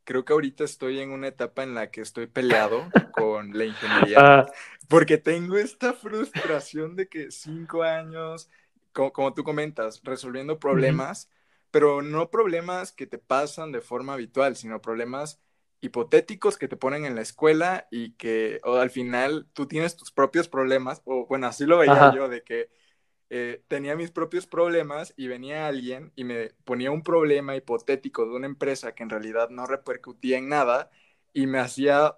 creo que ahorita estoy en una etapa en la que estoy peleado con la ingeniería, ah. porque tengo esta frustración de que cinco años, como, como tú comentas, resolviendo problemas, pero no problemas que te pasan de forma habitual, sino problemas hipotéticos que te ponen en la escuela y que o al final tú tienes tus propios problemas, o bueno, así lo veía yo, de que eh, tenía mis propios problemas y venía alguien y me ponía un problema hipotético de una empresa que en realidad no repercutía en nada y me hacía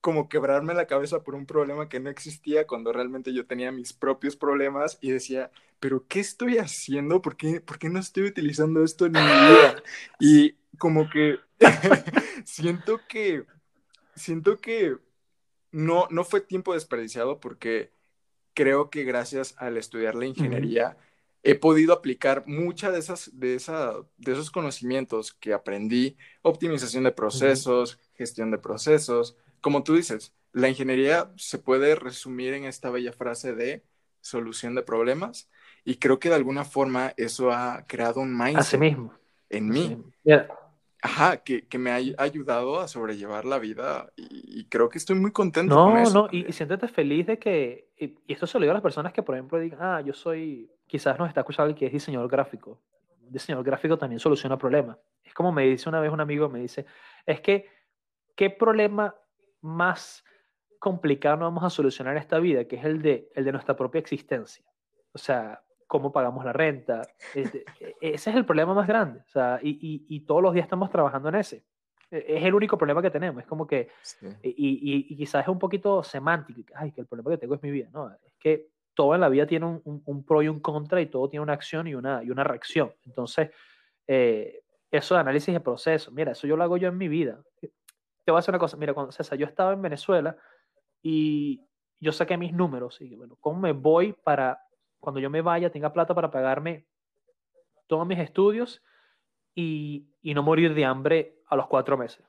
como quebrarme la cabeza por un problema que no existía cuando realmente yo tenía mis propios problemas y decía, pero ¿qué estoy haciendo? ¿Por qué, ¿por qué no estoy utilizando esto en mi vida? Y como que siento que, siento que no, no fue tiempo desperdiciado porque creo que gracias al estudiar la ingeniería he podido aplicar muchas de esas, de, esa, de esos conocimientos que aprendí, optimización de procesos, gestión de procesos. Como tú dices, la ingeniería se puede resumir en esta bella frase de solución de problemas y creo que de alguna forma eso ha creado un mindset mismo. en mí. Ajá, que, que, me ha ayudado a sobrellevar la vida y, creo que estoy muy contento no, con eso. No, no, y, siéntete feliz de que, y, esto se lo digo a las personas que, por ejemplo, digan, ah, yo soy, quizás nos está escuchando alguien que es diseñador gráfico. diseñador gráfico también soluciona problemas. Es como me dice una vez un amigo, me dice, es que, ¿qué problema más complicado no vamos a solucionar esta vida? Que es el de, el de nuestra propia existencia. O sea, cómo pagamos la renta. Este, e, ese es el problema más grande. O sea, y, y, y, todos los días estamos trabajando en ese. E, es el único problema que tenemos. Es como que, y, y, quizás es un poquito semántico. Ay, que el problema que tengo es mi vida. No, es que todo en la vida tiene un, un, pro y un contra y todo tiene una acción y una, y una reacción. Entonces, eh, eso de análisis de proceso, mira, eso yo lo hago yo en mi vida. Te voy a hacer una cosa, mira, cuando César, yo estaba en Venezuela y yo saqué mis números y bueno, ¿cómo me voy para cuando yo me vaya tenga plata para pagarme todos mis estudios y, y no morir de hambre a los cuatro meses?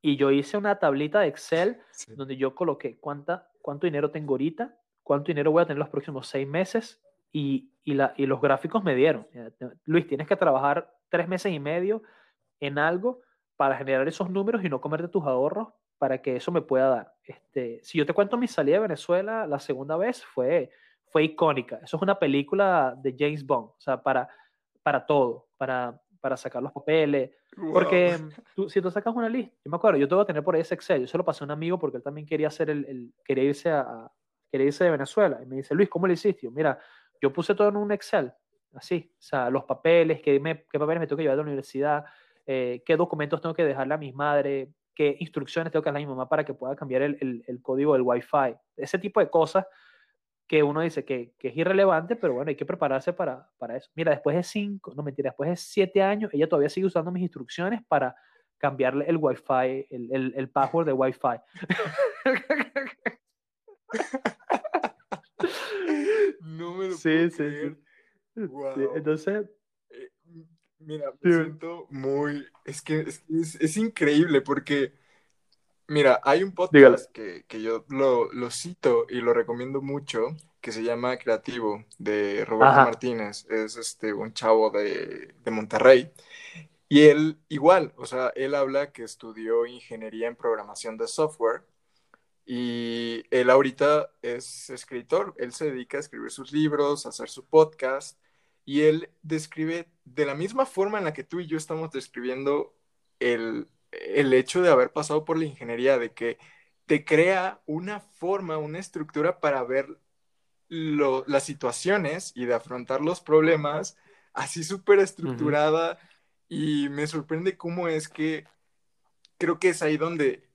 Y yo hice una tablita de Excel donde yo coloqué cuánta, cuánto dinero tengo ahorita, cuánto dinero voy a tener los próximos seis meses y, y, la, y los gráficos me dieron. Luis, tienes que trabajar tres meses y medio en algo para generar esos números y no comerte tus ahorros para que eso me pueda dar. Este, si yo te cuento mi salida de Venezuela la segunda vez, fue, fue icónica. Eso es una película de James Bond, o sea, para, para todo, para, para sacar los papeles. Porque tú, si tú sacas una lista, yo me acuerdo, yo tengo que tener por ahí ese Excel, yo se lo pasé a un amigo porque él también quería hacer el, el quería irse a, quería irse de Venezuela. Y me dice, Luis, ¿cómo le hiciste? Mira, yo puse todo en un Excel así, o sea, los papeles, qué, me, qué papeles me tengo que llevar a la universidad, eh, qué documentos tengo que dejarle a mi madre, qué instrucciones tengo que darle a mi mamá para que pueda cambiar el, el, el código del Wi-Fi, ese tipo de cosas que uno dice que, que, es irrelevante, pero bueno, hay que prepararse para, para eso. Mira, después de cinco, no mentira, después de siete años, ella todavía sigue usando mis instrucciones para cambiarle el Wi-Fi, el, el, el password de Wi-Fi. no me lo sí, sí, sí. Wow. entonces. Mira, me siento muy. Es que es, es, es, increíble porque. Mira, hay un podcast que, que, yo lo, lo, cito y lo recomiendo mucho que se llama Creativo de Roberto Ajá. Martínez. Es este, un chavo de, de Monterrey. Y él, igual, o sea, él habla que estudió ingeniería en programación de software y él ahorita es escritor, él se dedica a escribir sus libros, a hacer su podcast, y él describe de la misma forma en la que tú y yo estamos describiendo el, el hecho de haber pasado por la ingeniería, de que te crea una forma, una estructura para ver lo, las situaciones y de afrontar los problemas así súper estructurada. Uh -huh. Y me sorprende cómo es que creo que es ahí donde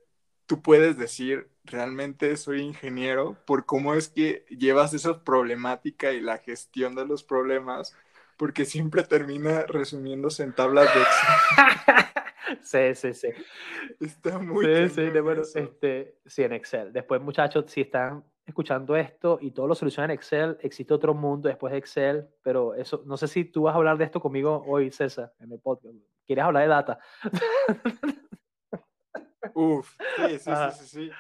tú puedes decir, realmente soy ingeniero, por cómo es que llevas esa problemática y la gestión de los problemas, porque siempre termina resumiéndose en tablas de Excel. sí, sí, sí. Está muy Sí, sí, de, bueno, este, sí, en Excel. Después, muchachos, si están escuchando esto y todo lo solucionan en Excel, existe otro mundo después de Excel, pero eso, no sé si tú vas a hablar de esto conmigo hoy, César, en el podcast. ¿Quieres hablar de data? Uf, sí, sí, sí, sí, sí,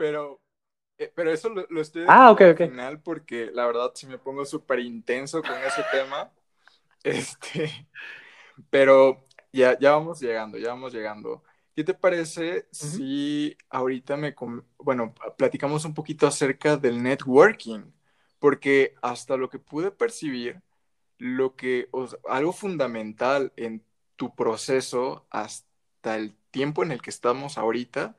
Pero, eh, pero eso lo, lo estoy ah, okay, okay. al final porque la verdad si me pongo súper intenso con ese tema. Este, pero ya, ya vamos llegando, ya vamos llegando. ¿Qué te parece uh -huh. si ahorita me, bueno, platicamos un poquito acerca del networking? Porque hasta lo que pude percibir, lo que, o sea, algo fundamental en tu proceso hasta el tiempo en el que estamos ahorita,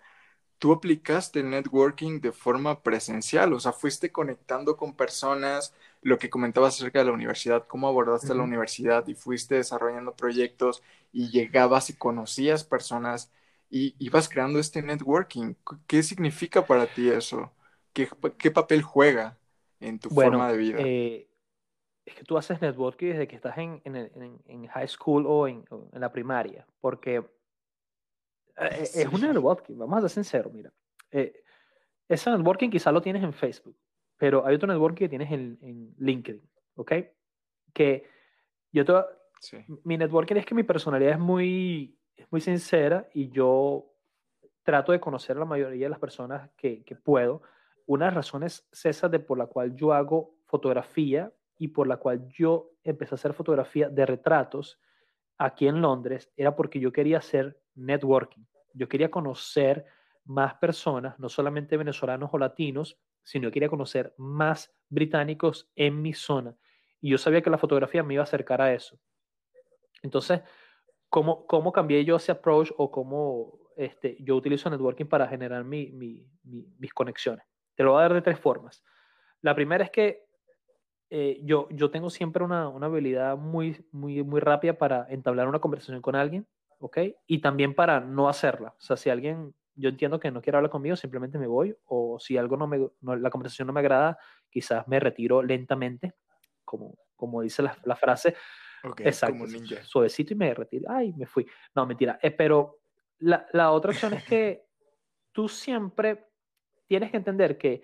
tú aplicaste el networking de forma presencial, o sea, fuiste conectando con personas, lo que comentabas acerca de la universidad, cómo abordaste uh -huh. la universidad y fuiste desarrollando proyectos y llegabas y conocías personas y ibas creando este networking. ¿Qué significa para ti eso? ¿Qué, qué papel juega en tu bueno, forma de vida? Eh, es que tú haces networking desde que estás en, en, en, en high school o en, la primaria, porque sí. es un networking, vamos a ser sinceros, mira. Eh, ese networking quizás lo tienes en Facebook, pero hay otro networking que tienes en, en LinkedIn, ¿ok? Que yo te, sí. mi networking es que mi personalidad es muy, es muy sincera y yo trato de conocer a la mayoría de las personas que, que puedo. Una de las razones, César, de por la cual yo hago fotografía y por la cual yo empecé a hacer fotografía de retratos aquí en Londres era porque yo quería hacer networking. Yo quería conocer más personas, no solamente venezolanos o latinos, sino quería conocer más británicos en mi zona. Y yo sabía que la fotografía me iba a acercar a eso. Entonces, ¿cómo, cómo cambié yo ese approach o cómo este, yo utilizo networking para generar mi, mi, mis conexiones? Te lo voy a dar de tres formas. La primera es que eh, yo, yo tengo siempre una, una, habilidad muy, muy, muy rápida para entablar una conversación con alguien, ¿ok? Y también para no hacerla. O sea, si alguien, yo entiendo que no quiere hablar conmigo, simplemente me voy, o si algo no me, la conversación no me agrada, quizás me retiro lentamente, como, como dice la, la frase. Exacto, como ninja. suavecito y me retiro. Ay, me fui. No, mentira. Eh, pero la, la otra opción es que tú siempre tienes que entender que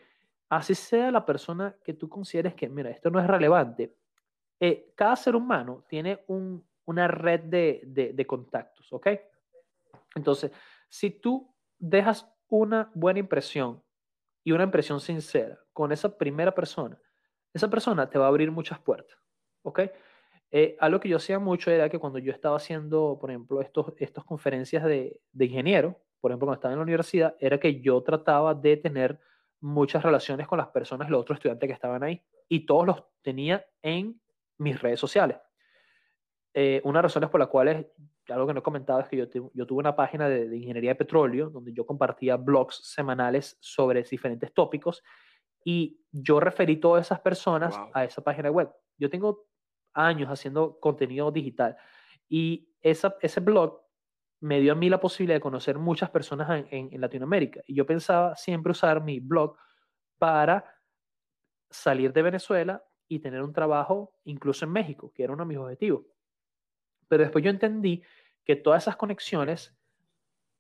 así sea la persona que tú consideres que, mira, esto no es relevante, eh, cada ser humano tiene una red de, de, contactos, ¿ok? Entonces, si tú dejas una buena impresión y una impresión sincera con esa primera persona, esa persona te va a abrir muchas puertas, ¿ok? Eh, algo que yo hacía mucho era que cuando yo estaba haciendo, por ejemplo, estos, estas conferencias de, de ingeniero, por ejemplo, cuando estaba en la universidad, era que yo trataba de tener muchas relaciones con las personas, los otros estudiantes que estaban ahí, y todos los tenía en mis redes sociales. Eh, una de las razones por las cuales, algo que no he comentado, es que yo, yo tuve una página de, ingeniería de petróleo donde yo compartía blogs semanales sobre diferentes tópicos y yo referí todas esas personas a esa página web. Yo tengo años haciendo contenido digital y esa, ese blog me dio a mí la posibilidad de conocer muchas personas en, Latinoamérica. Y yo pensaba siempre usar mi blog para salir de Venezuela y tener un trabajo incluso en México, que era uno de mis objetivos. Pero después yo entendí que todas esas conexiones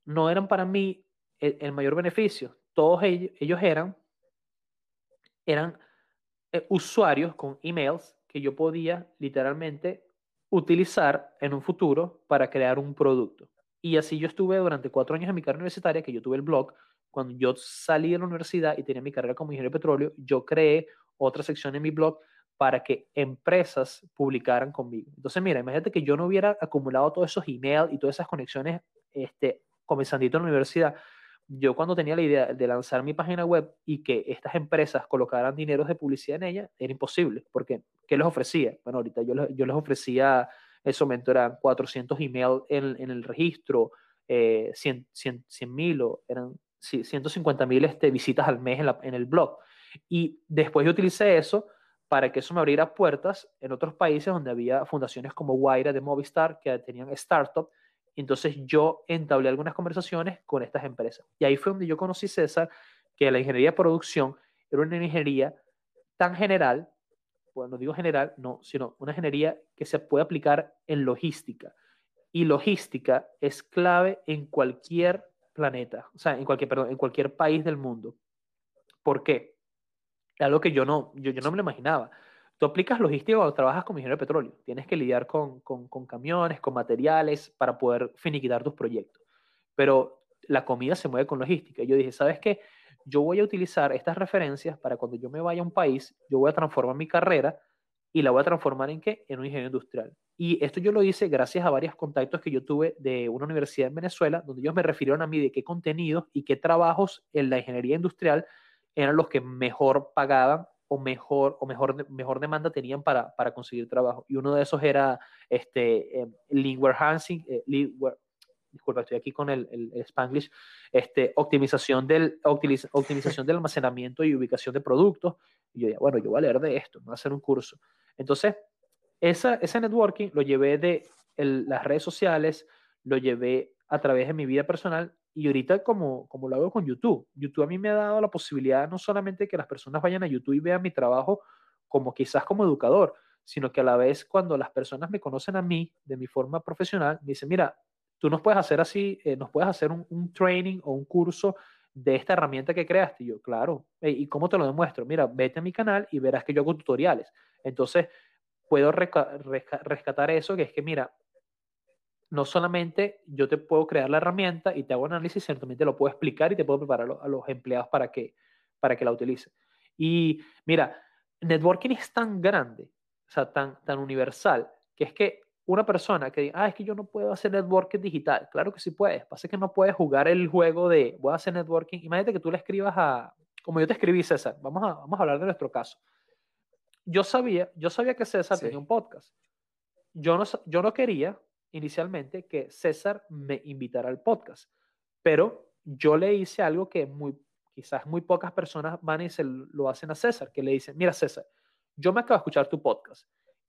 no eran para mí el, mayor beneficio. Todos ellos, eran, eran eh, usuarios con emails que yo podía literalmente utilizar en un futuro para crear un producto. Y así yo estuve durante cuatro años en mi carrera universitaria, que yo tuve el blog. Cuando yo salí de la universidad y tenía mi carrera como ingeniero de petróleo, yo creé otra sección en mi blog para que empresas publicaran conmigo. Entonces, mira, imagínate que yo no hubiera acumulado todos esos emails y todas esas conexiones este, comenzandito en la universidad. Yo cuando tenía la idea de lanzar mi página web y que estas empresas colocaran dinero de publicidad en ella, era imposible, porque ¿qué les ofrecía? Bueno, ahorita yo, yo les ofrecía ese momento eran 400 emails en, en el registro, eh, 100 mil o eran sí, 150 mil este, visitas al mes en, en, el blog. Y después yo utilicé eso para que eso me abriera puertas en otros países donde había fundaciones como Guaira de Movistar que tenían startup. Entonces yo entablé algunas conversaciones con estas empresas. Y ahí fue donde yo conocí, César, que la ingeniería de producción era una ingeniería tan general bueno, no digo general, no, sino una ingeniería que se puede aplicar en logística. Y logística es clave en cualquier planeta, o sea, en cualquier, perdón, en cualquier país del mundo. ¿Por qué? Algo que yo no, yo, yo no me lo imaginaba. Tú aplicas logística cuando trabajas como ingeniero de petróleo. Tienes que lidiar con, con, con camiones, con materiales para poder finiquitar tus proyectos. Pero la comida se mueve con logística. Yo dije, ¿sabes qué? yo voy a utilizar estas referencias para cuando yo me vaya a un país, yo voy a transformar mi carrera y la voy a transformar en qué? En un ingeniero industrial. Y esto yo lo hice gracias a varios contactos que yo tuve de una universidad en Venezuela, donde ellos me refirieron a mí de qué contenidos y qué trabajos en la ingeniería industrial eran los que mejor pagaban o mejor, o mejor, mejor demanda tenían para, para conseguir trabajo. Y uno de esos era este, eh, lean eh, disculpa, estoy aquí con el, el, Spanglish, este, optimización, del, optimización del almacenamiento y ubicación de productos. Y yo dije, bueno, yo voy a leer de esto, voy a hacer un curso. Entonces, esa, ese networking lo llevé de las redes sociales, lo llevé a través de mi vida personal y ahorita como, como lo hago con YouTube. YouTube a mí me ha dado la posibilidad no solamente que las personas vayan a YouTube y vean mi trabajo como quizás como educador, sino que a la vez cuando las personas me conocen a mí de mi forma profesional, me dicen, mira, tú nos puedes hacer así, eh, nos puedes hacer un, training o un curso de esta herramienta que creaste. Y yo, claro. ¿Y cómo te lo demuestro? Mira, vete a mi canal y verás que yo hago tutoriales. Entonces, puedo rescatar eso, que es que, mira, no solamente yo te puedo crear la herramienta y te hago análisis, sino también te lo puedo explicar y te puedo preparar a los empleados para que, para que la utilicen. Y mira, networking es tan grande, o sea, tan, tan universal, que es que una persona que diga, ah, es que yo no puedo hacer networking digital. Claro que sí puedes. Pasa que no puedes jugar el juego de voy a hacer networking. Imagínate que tú le escribas a, como yo te escribí, César. Vamos a, vamos a hablar de nuestro caso. Yo sabía, yo sabía que César tenía un podcast. Yo no, yo no quería inicialmente que César me invitara al podcast, pero yo le hice algo que muy, quizás muy pocas personas van y se lo hacen a César, que le dicen, mira César, yo me acabo de escuchar tu podcast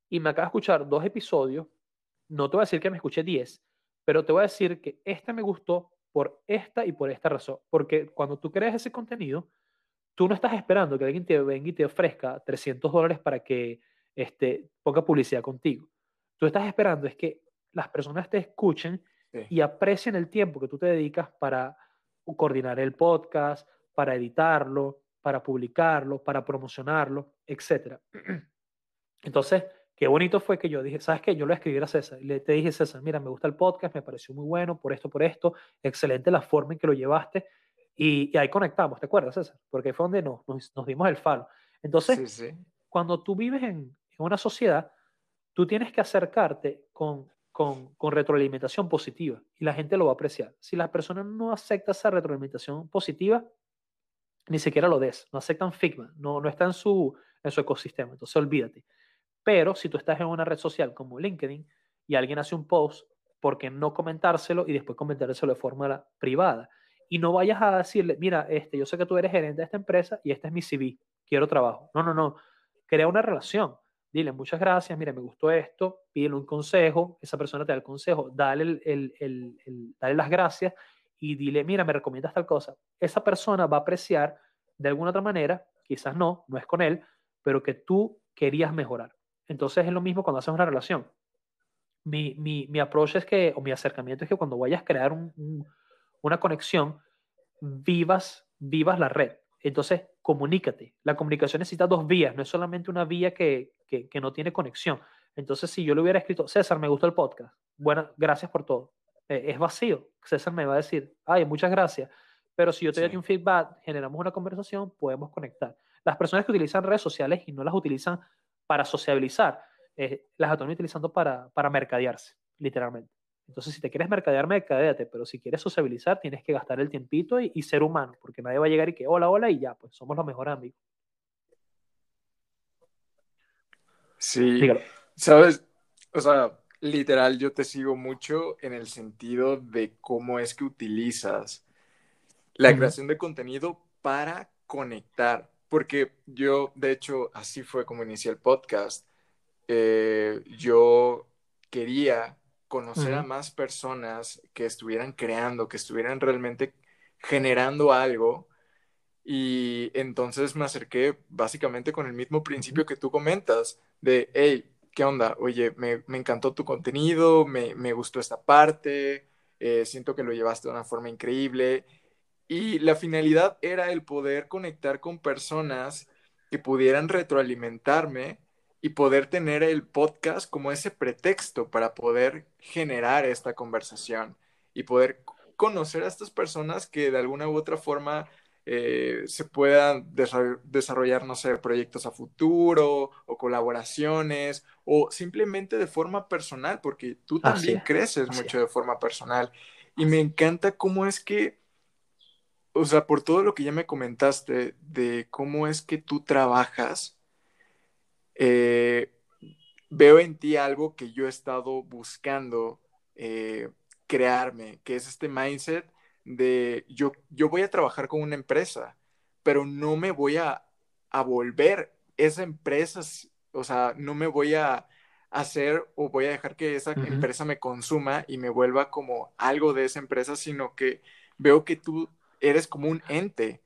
y me acabo de escuchar dos episodios, no te voy a decir que me escuché diez, pero te voy a decir que este me gustó por esta y por esta razón, porque cuando tú creas ese contenido, tú no estás esperando que alguien te venga y te ofrezca 300 dólares para que este, ponga publicidad contigo. Tú estás esperando es que las personas te escuchen y aprecien el tiempo que tú te dedicas para coordinar el podcast, para editarlo, para publicarlo, para promocionarlo, etc. Entonces, qué bonito fue que yo dije, ¿sabes qué? Yo lo escribí a César. Le te dije, César, mira, me gusta el podcast, me pareció muy bueno, por esto, por esto, excelente la forma en que lo llevaste. Y, ahí conectamos, ¿te acuerdas, César? Porque fue donde nos, nos, dimos el falo. Entonces, cuando tú vives en, en, una sociedad, tú tienes que acercarte con, con, con, retroalimentación positiva y la gente lo va a apreciar. Si la persona no acepta esa retroalimentación positiva, ni siquiera lo des, no aceptan Figma, no, no está en su, en su ecosistema, entonces olvídate. Pero si tú estás en una red social como LinkedIn y alguien hace un post, ¿por qué no comentárselo y después comentárselo de forma privada? Y no vayas a decirle, mira, este, yo sé que tú eres gerente de esta empresa y este es mi CV, quiero trabajo. No, no, no. Crea una relación. Dile, muchas gracias, mira, me gustó esto, pídele un consejo, esa persona te da el consejo, dale, el, el, el, dale las gracias y dile, mira, me recomiendas tal cosa. Esa persona va a apreciar de alguna otra manera, quizás no, no es con él, pero que tú querías mejorar. Entonces es lo mismo cuando haces una relación. Mi, mi, mi approach es que, o mi acercamiento es que cuando vayas a crear una conexión, vivas, vivas la red. Entonces, comunícate. La comunicación necesita dos vías, no es solamente una vía que, que, que no tiene conexión. Entonces, si yo le hubiera escrito, César, me gustó el podcast, bueno, gracias por todo. Eh, es vacío. César me va a decir, ay, muchas gracias. Pero si yo te doy un feedback, generamos una conversación, podemos conectar. Las personas que utilizan redes sociales y no las utilizan para sociabilizar, eh, las están utilizando para, para mercadearse, literalmente. Entonces, si te quieres mercadear, mercadeate, pero si quieres sociabilizar, tienes que gastar el tiempito y, ser humano, porque nadie va a llegar y que hola, hola y ya, pues somos los mejores amigos. Sí, sabes, o sea, literal, yo te sigo mucho en el sentido de cómo es que utilizas la creación de contenido para conectar porque yo, de hecho, así fue como inicié el podcast. Eh, yo quería conocer a más personas que estuvieran creando, que estuvieran realmente generando algo. Y entonces me acerqué básicamente con el mismo principio que tú comentas, de, hey, ¿qué onda? Oye, me, encantó tu contenido, me, gustó esta parte, eh, siento que lo llevaste de una forma increíble y la finalidad era el poder conectar con personas que pudieran retroalimentarme y poder tener el podcast como ese pretexto para poder generar esta conversación y poder conocer a estas personas que de alguna u otra forma eh, se puedan desarrollar, no sé, proyectos a futuro o colaboraciones o simplemente de forma personal, porque tú también creces mucho de forma personal. Y me encanta cómo es que o sea, por todo lo que ya me comentaste de cómo es que tú trabajas, eh, veo en ti algo que yo he estado buscando eh, crearme, que es este mindset de yo, yo voy a trabajar con una empresa, pero no me voy a, volver esa empresa, o sea, no me voy a hacer o voy a dejar que esa empresa me consuma y me vuelva como algo de esa empresa, sino que veo que tú eres como un ente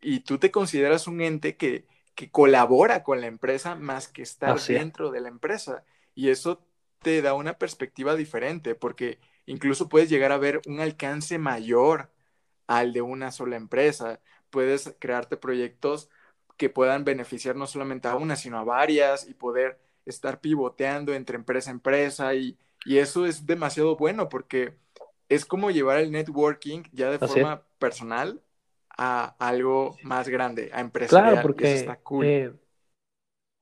y tú te consideras un ente que, que colabora con la empresa más que estar dentro de la empresa. Y eso te da una perspectiva diferente porque incluso puedes llegar a ver un alcance mayor al de una sola empresa. Puedes crearte proyectos que puedan beneficiar no solamente a una, sino a varias y poder estar pivoteando entre empresa a empresa y, y eso es demasiado bueno porque es como llevar el networking ya de forma personal a algo más grande, a empresarial. Claro, porque eh,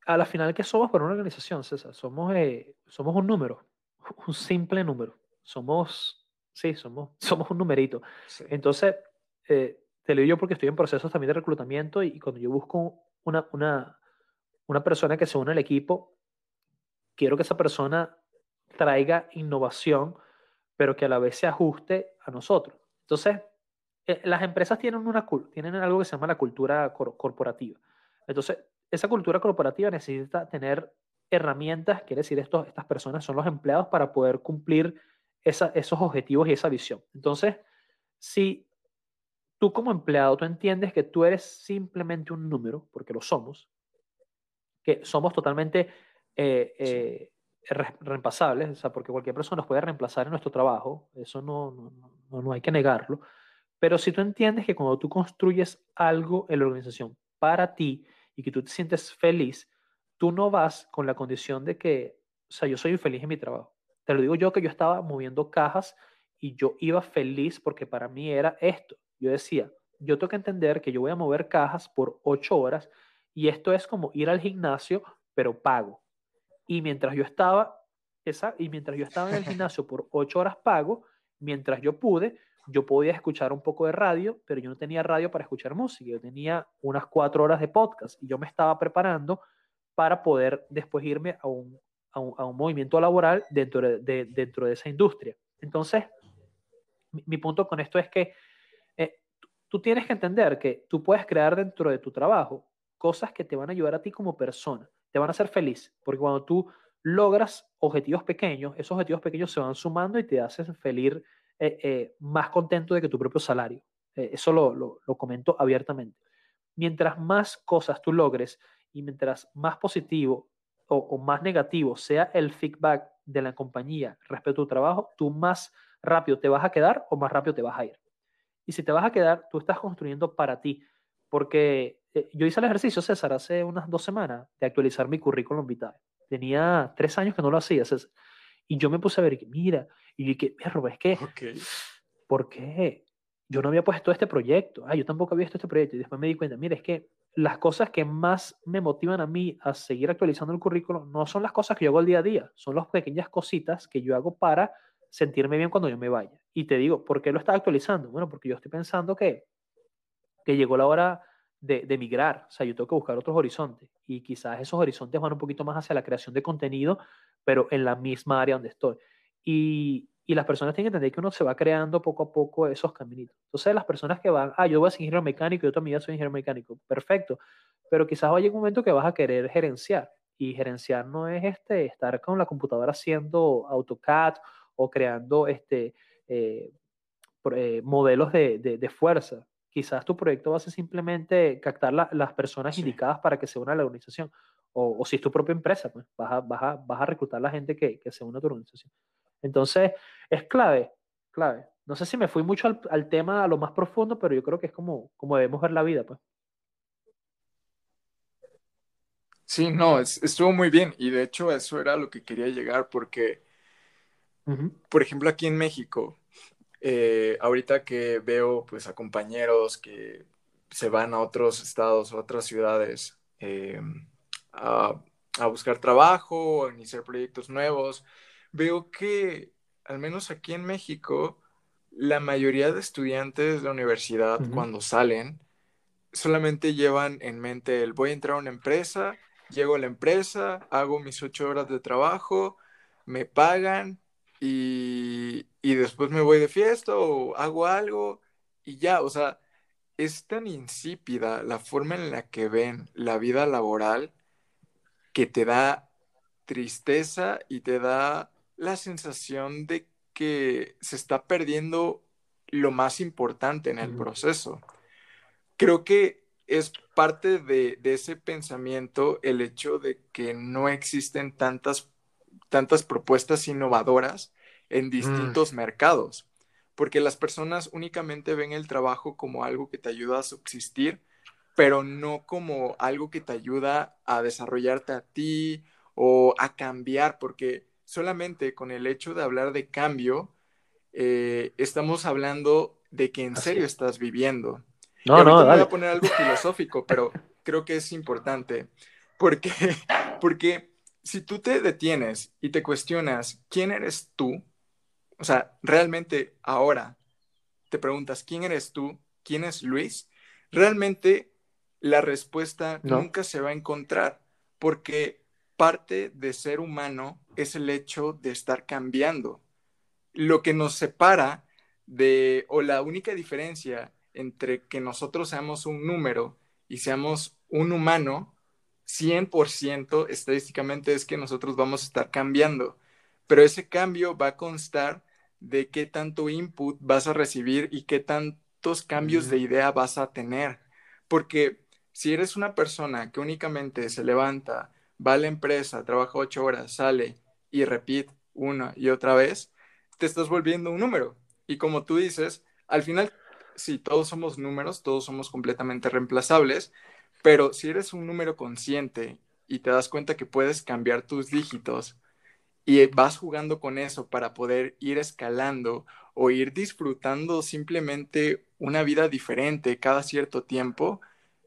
a la final, ¿qué somos para una organización, César? Somos, eh, somos un número, un simple número. Somos, sí, somos, somos un numerito. Entonces, eh, te lo digo yo porque estoy en procesos también de reclutamiento y, cuando yo busco una, una, una persona que se une al equipo, quiero que esa persona traiga innovación, pero que a la vez se ajuste a nosotros. Entonces, eh, las empresas tienen, una, tienen algo que se llama la cultura corporativa. Entonces, esa cultura corporativa necesita tener herramientas, quiere decir, estos, estas personas son los empleados para poder cumplir esos objetivos y esa visión. Entonces, si tú como empleado, tú entiendes que tú eres simplemente un número, porque lo somos, que somos totalmente eh, eh, reemplazables, o sea, porque cualquier persona nos puede reemplazar en nuestro trabajo, eso no, no, no hay que negarlo, pero si tú entiendes que cuando tú construyes algo en la organización para ti y que tú te sientes feliz, tú no vas con la condición de que, o sea, yo soy infeliz en mi trabajo. Te lo digo yo que yo estaba moviendo cajas y yo iba feliz porque para mí era esto. Yo decía, yo tengo que entender que yo voy a mover cajas por ocho horas y esto es como ir al gimnasio, pero pago. Y mientras yo estaba, esa, y mientras yo estaba en el gimnasio por ocho horas pago, mientras yo pude, yo podía escuchar un poco de radio, pero yo no tenía radio para escuchar música, yo tenía unas cuatro horas de podcast y yo me estaba preparando para poder después irme a un, a un, movimiento laboral dentro de, dentro de esa industria. Entonces, mi, punto con esto es que eh, tú tienes que entender que tú puedes crear dentro de tu trabajo cosas que te van a ayudar a ti como persona, te van a hacer feliz, porque cuando tú logras objetivos pequeños, esos objetivos pequeños se van sumando y te hacen feliz, eh, eh, más contento de que tu propio salario. eso lo, lo, comento abiertamente. Mientras más cosas tú logres y mientras más positivo o, más negativo sea el feedback de la compañía respecto a tu trabajo, tú más rápido te vas a quedar o más rápido te vas a ir. Y si te vas a quedar, tú estás construyendo para ti. Porque eh, yo hice el ejercicio, César, hace unas dos semanas de actualizar mi currículum vitae. Tenía tres años que no lo hacía, César. Y yo me puse a ver, mira, y yo dije, perro, es que, ¿por qué? Yo no había puesto este proyecto. Ah, yo tampoco había visto este proyecto. Y después me di cuenta, mira, es que las cosas que más me motivan a mí a seguir actualizando el currículo no son las cosas que yo hago el día a día, son las pequeñas cositas que yo hago para sentirme bien cuando yo me vaya. Y te digo, ¿por qué lo estás actualizando? Bueno, porque yo estoy pensando que, que llegó la hora de, de migrar, o sea, yo tengo que buscar otros horizontes y quizás esos horizontes van un poquito más hacia la creación de contenido, pero en la misma área donde estoy. Y, y las personas tienen que entender que uno se va creando poco a poco esos caminitos. Entonces, las personas que van, ah, yo voy a ser ingeniero mecánico yo también soy ingeniero mecánico, perfecto. Pero quizás vaya un momento que vas a querer gerenciar. Y gerenciar no es este, estar con la computadora haciendo AutoCAD o creando este, eh, eh, modelos de, de, fuerza. Quizás tu proyecto va a ser simplemente captar las personas indicadas para que se una a la organización. O, o, si es tu propia empresa, pues vas a, vas a, vas a reclutar a la gente que, que se una a tu organización. Entonces, es clave, clave. No sé si me fui mucho al, tema a lo más profundo, pero yo creo que es como, como debemos ver la vida, pues. Sí, no, estuvo muy bien y de hecho eso era lo que quería llegar porque, por ejemplo, aquí en México, eh, ahorita que veo pues a compañeros que se van a otros estados o otras ciudades eh, a, a, buscar trabajo, a iniciar proyectos nuevos, veo que, al menos aquí en México, la mayoría de estudiantes de la universidad cuando salen solamente llevan en mente el voy a entrar a una empresa, llego a la empresa, hago mis ocho horas de trabajo, me pagan y, y después me voy de fiesta o hago algo y ya, o sea, es tan insípida la forma en la que ven la vida laboral que te da tristeza y te da la sensación de que se está perdiendo lo más importante en el proceso. Creo que es parte de, ese pensamiento el hecho de que no existen tantas, tantas propuestas innovadoras en mm. distintos mercados, porque las personas únicamente ven el trabajo como algo que te ayuda a subsistir, pero no como algo que te ayuda a desarrollarte a ti o a cambiar, porque solamente con el hecho de hablar de cambio, eh, estamos hablando de que en serio estás viviendo. No, no, no, voy a poner algo filosófico, pero creo que es importante, porque, porque si tú te detienes y te cuestionas quién eres tú, o sea, realmente ahora te preguntas quién eres tú, quién es Luis, realmente la respuesta nunca se va a encontrar, porque parte de ser humano es el hecho de estar cambiando. Lo que nos separa de, o la única diferencia entre que nosotros seamos un número y seamos un humano, 100% estadísticamente es que nosotros vamos a estar cambiando, pero ese cambio va a constar de qué tanto input vas a recibir y qué tantos cambios de idea vas a tener. Porque si eres una persona que únicamente se levanta, va a la empresa, trabaja ocho horas, sale y repite una y otra vez, te estás volviendo un número. Y como tú dices, al final, sí, todos somos números, todos somos completamente reemplazables, pero si eres un número consciente y te das cuenta que puedes cambiar tus dígitos y vas jugando con eso para poder ir escalando o ir disfrutando simplemente una vida diferente cada cierto tiempo,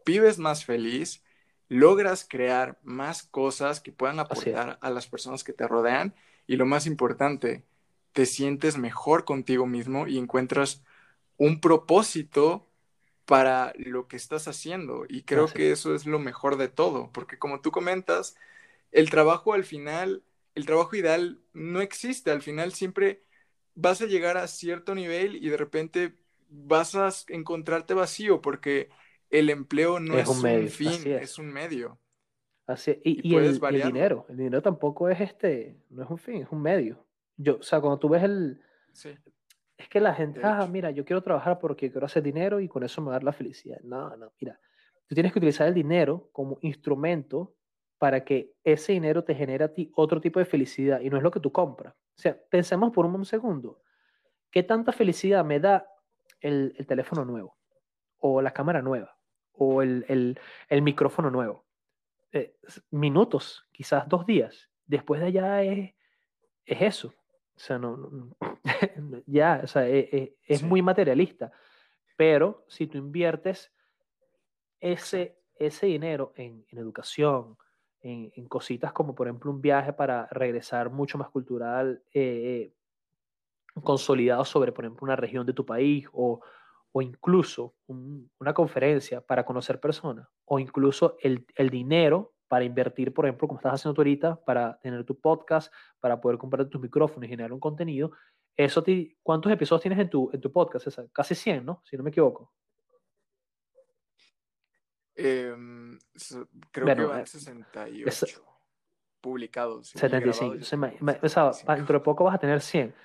vives más feliz, logras crear más cosas que puedan aportar a las personas que te rodean y lo más importante, te sientes mejor contigo mismo y encuentras un propósito para lo que estás haciendo. Y creo que eso es lo mejor de todo, porque como tú comentas, el trabajo al final, el trabajo ideal no existe, al final siempre vas a llegar a cierto nivel y de repente vas a encontrarte vacío porque el empleo no es, un, fin, es. un medio. Así, y, el, dinero, el dinero tampoco es este, no es un fin, es un medio. Yo, o sea, cuando tú ves el... Es que la gente, ah, mira, yo quiero trabajar porque quiero hacer dinero y con eso me va a dar la felicidad. No, no, mira, tú tienes que utilizar el dinero como instrumento para que ese dinero te genere a ti otro tipo de felicidad y no es lo que tú compras. O sea, pensemos por un segundo, ¿qué tanta felicidad me da el, el teléfono nuevo o la cámara nueva? O el, micrófono nuevo. Eh, minutos, quizás dos días. Después de allá es, es eso. O sea, no, ya, o sea, e, e, es, muy materialista. Pero si tú inviertes ese, ese dinero en, educación, en, cositas como por ejemplo un viaje para regresar mucho más cultural, eh, eh, consolidado sobre, por ejemplo, una región de tu país o, o incluso una conferencia para conocer personas, o incluso el, dinero para invertir, por ejemplo, como estás haciendo tú ahorita, para tener tu podcast, para poder comprar tus micrófonos y generar un contenido. Eso ¿Cuántos episodios tienes en tu, en tu podcast? Casi 100, ¿no? Si no me equivoco. Em, creo que van 68 eh, publicados. 75. dentro de poco vas a tener 100.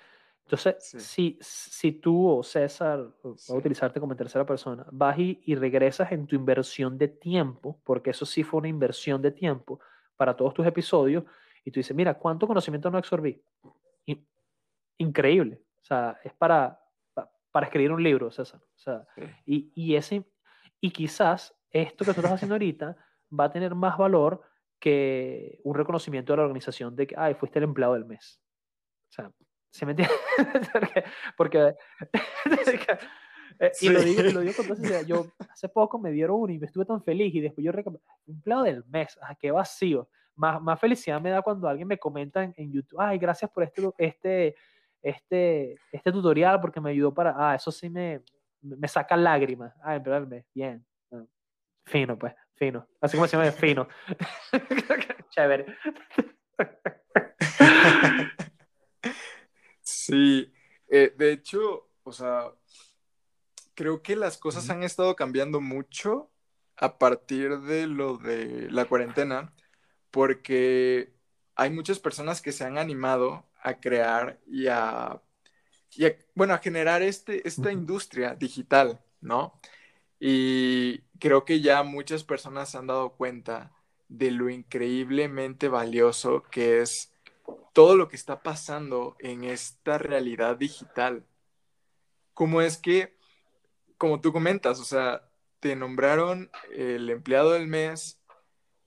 Entonces, si, si tú o César, voy a utilizarte como tercera persona, vas y, y, regresas en tu inversión de tiempo, porque eso sí fue una inversión de tiempo para todos tus episodios, y tú dices, mira, ¿cuánto conocimiento no absorbí? increíble. O sea, es para, para escribir un libro, César. O sea, y, y, ese, y quizás esto que tú estás haciendo ahorita va a tener más valor que un reconocimiento de la organización de que, ay, fuiste el empleado del mes. O sea, ¿Se me entiende? porque, eh, y lo digo, lo digo con toda yo hace poco me dieron uno y me estuve tan feliz y después yo empleado del mes, ah, qué vacío. Más, más felicidad me da cuando alguien me comenta en, YouTube, ay, gracias por este, este, este, este tutorial porque me ayudó para, ah, eso sí me, me saca lágrimas. Ah, empleado del mes, bien. Fino, pues, fino. Así como se llama, fino. Chévere. Sí, eh, de hecho, o sea, creo que las cosas han estado cambiando mucho a partir de lo de la cuarentena, porque hay muchas personas que se han animado a crear y a, bueno, a generar este, esta industria digital, ¿no? Y creo que ya muchas personas se han dado cuenta de lo increíblemente valioso que es todo lo que está pasando en esta realidad digital. Como es que, como tú comentas, o sea, te nombraron el empleado del mes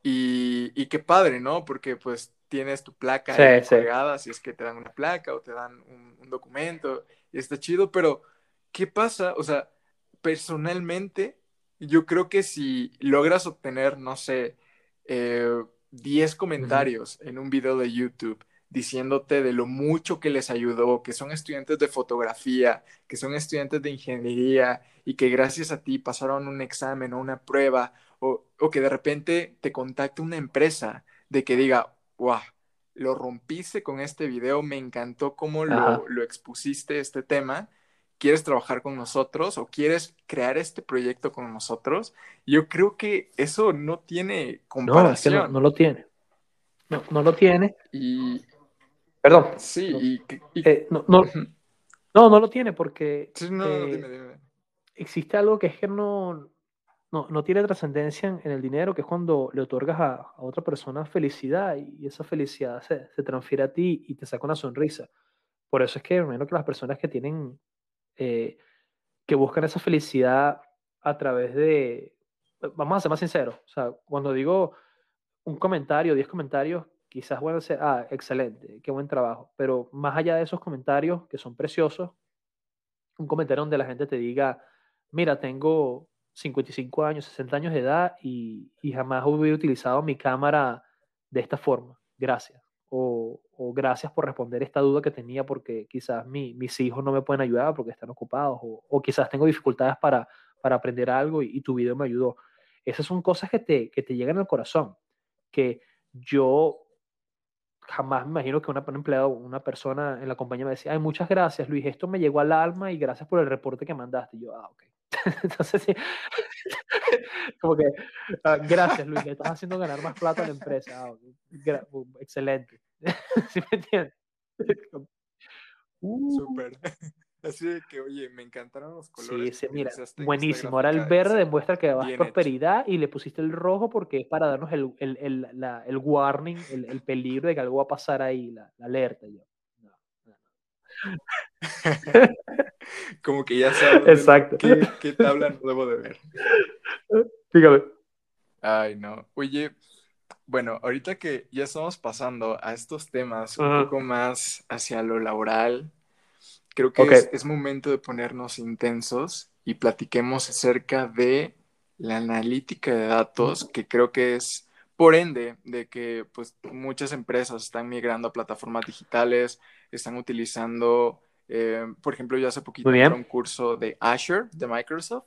y, qué padre, ¿no? Porque pues tienes tu placa sí, si es que te dan una placa o te dan un, documento y está chido, pero ¿qué pasa? O sea, personalmente, yo creo que si logras obtener, no sé, 10 eh, comentarios en un video de YouTube diciéndote de lo mucho que les ayudó, que son estudiantes de fotografía, que son estudiantes de ingeniería y que gracias a ti pasaron un examen o una prueba, o, que de repente te contacte una empresa de que diga, wow, lo rompiste con este video, me encantó cómo lo, lo, expusiste este tema, quieres trabajar con nosotros o quieres crear este proyecto con nosotros, yo creo que eso no tiene comparación. No, no, lo tiene. No, no lo tiene. Y... Perdón. Sí, y... Eh, no, no, no, lo tiene porque... Sí, no, eh, dime, dime. Existe algo que es que no, no, tiene trascendencia en, el dinero, que es cuando le otorgas a, otra persona felicidad y esa felicidad se, se, transfiere a ti y te saca una sonrisa. Por eso es que menos que las personas que tienen, eh, que buscan esa felicidad a través de, vamos a ser más sinceros, o sea, cuando digo un comentario, 10 comentarios, quizás pueden ser, ah, excelente, qué buen trabajo, pero más allá de esos comentarios que son preciosos, un comentario donde la gente te diga, mira, tengo 55 años, 60 años de edad y, jamás hubiera utilizado mi cámara de esta forma. Gracias. O, gracias por responder esta duda que tenía porque quizás mis hijos no me pueden ayudar porque están ocupados o, quizás tengo dificultades para, para aprender algo y, tu video me ayudó. Esas son cosas que te, que te llegan al corazón, que yo jamás me imagino que una, un empleado, una persona en la compañía me decía, ay, muchas gracias, Luis, esto me llegó al alma y gracias por el reporte que mandaste. Y yo, ah, ok. Entonces, sí, como que, ah, gracias Luis, le estás haciendo ganar más plata a la empresa. Ah, excelente. ¿Sí me entiendes? Uh. Súper. Así de que, oye, me encantaron los colores. Sí, sí, mira, buenísimo. Ahora el verde demuestra que vas prosperidad y le pusiste el rojo porque es para darnos el, el, el, la, el warning, el, peligro de que algo va a pasar ahí, la, alerta. Yo. Como que ya sabes Exacto. Qué, qué, tabla no debo de ver. Dígame. Ay, no. Oye, bueno, ahorita que ya estamos pasando a estos temas un poco más hacia lo laboral, creo que es, es, momento de ponernos intensos y platiquemos acerca de la analítica de datos, que creo que es por ende de que pues muchas empresas están migrando a plataformas digitales, están utilizando, eh, por ejemplo, yo hace poquito hice un curso de Azure de Microsoft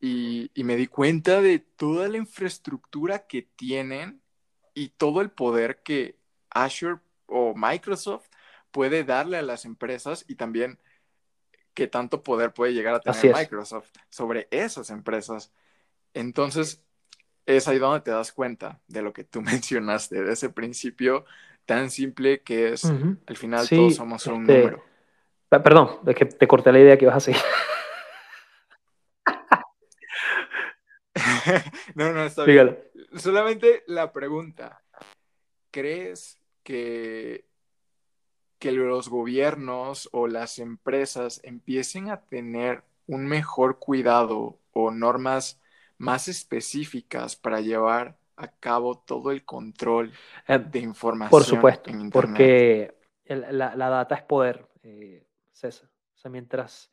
y, y, me di cuenta de toda la infraestructura que tienen y todo el poder que Azure o Microsoft puede darle a las empresas y también qué tanto poder puede llegar a tener Microsoft sobre esas empresas. Entonces, es ahí donde te das cuenta de lo que tú mencionaste, de ese principio tan simple que es, al final todos somos un este, número. Perdón, es que te corté la idea que ibas a seguir. no, no, está bien. Solamente la pregunta, ¿crees que, que los gobiernos o las empresas empiecen a tener un mejor cuidado o normas más específicas para llevar a cabo todo el control eh, de información. Por supuesto, porque la, data es poder, eh, César. O sea, mientras,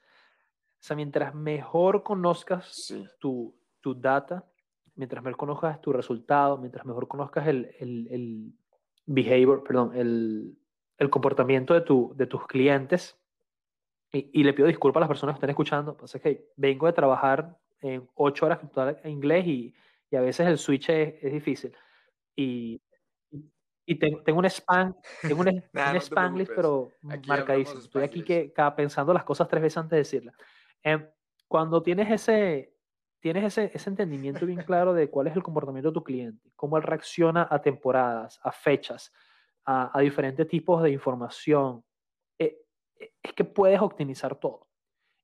sea, mientras mejor conozcas tu, tu, data, mientras mejor conozcas tu resultado, mientras mejor conozcas el, el, el behavior, perdón, el, el, comportamiento de, tu, de tus clientes, y, y, le pido disculpas a las personas que están escuchando, es que vengo de trabajar en ocho horas en inglés y, y, a veces el switch es, es difícil. Y, y tengo, un spam, tengo un, spanglish, pero marcadísimo. Estoy aquí que, pensando las cosas tres veces antes de decirlas. Em, cuando tienes ese, tienes ese, ese entendimiento bien claro de cuál es el comportamiento de tu cliente, cómo él reacciona a temporadas, a fechas, a, a diferentes tipos de información, eh, eh, es que puedes optimizar todo.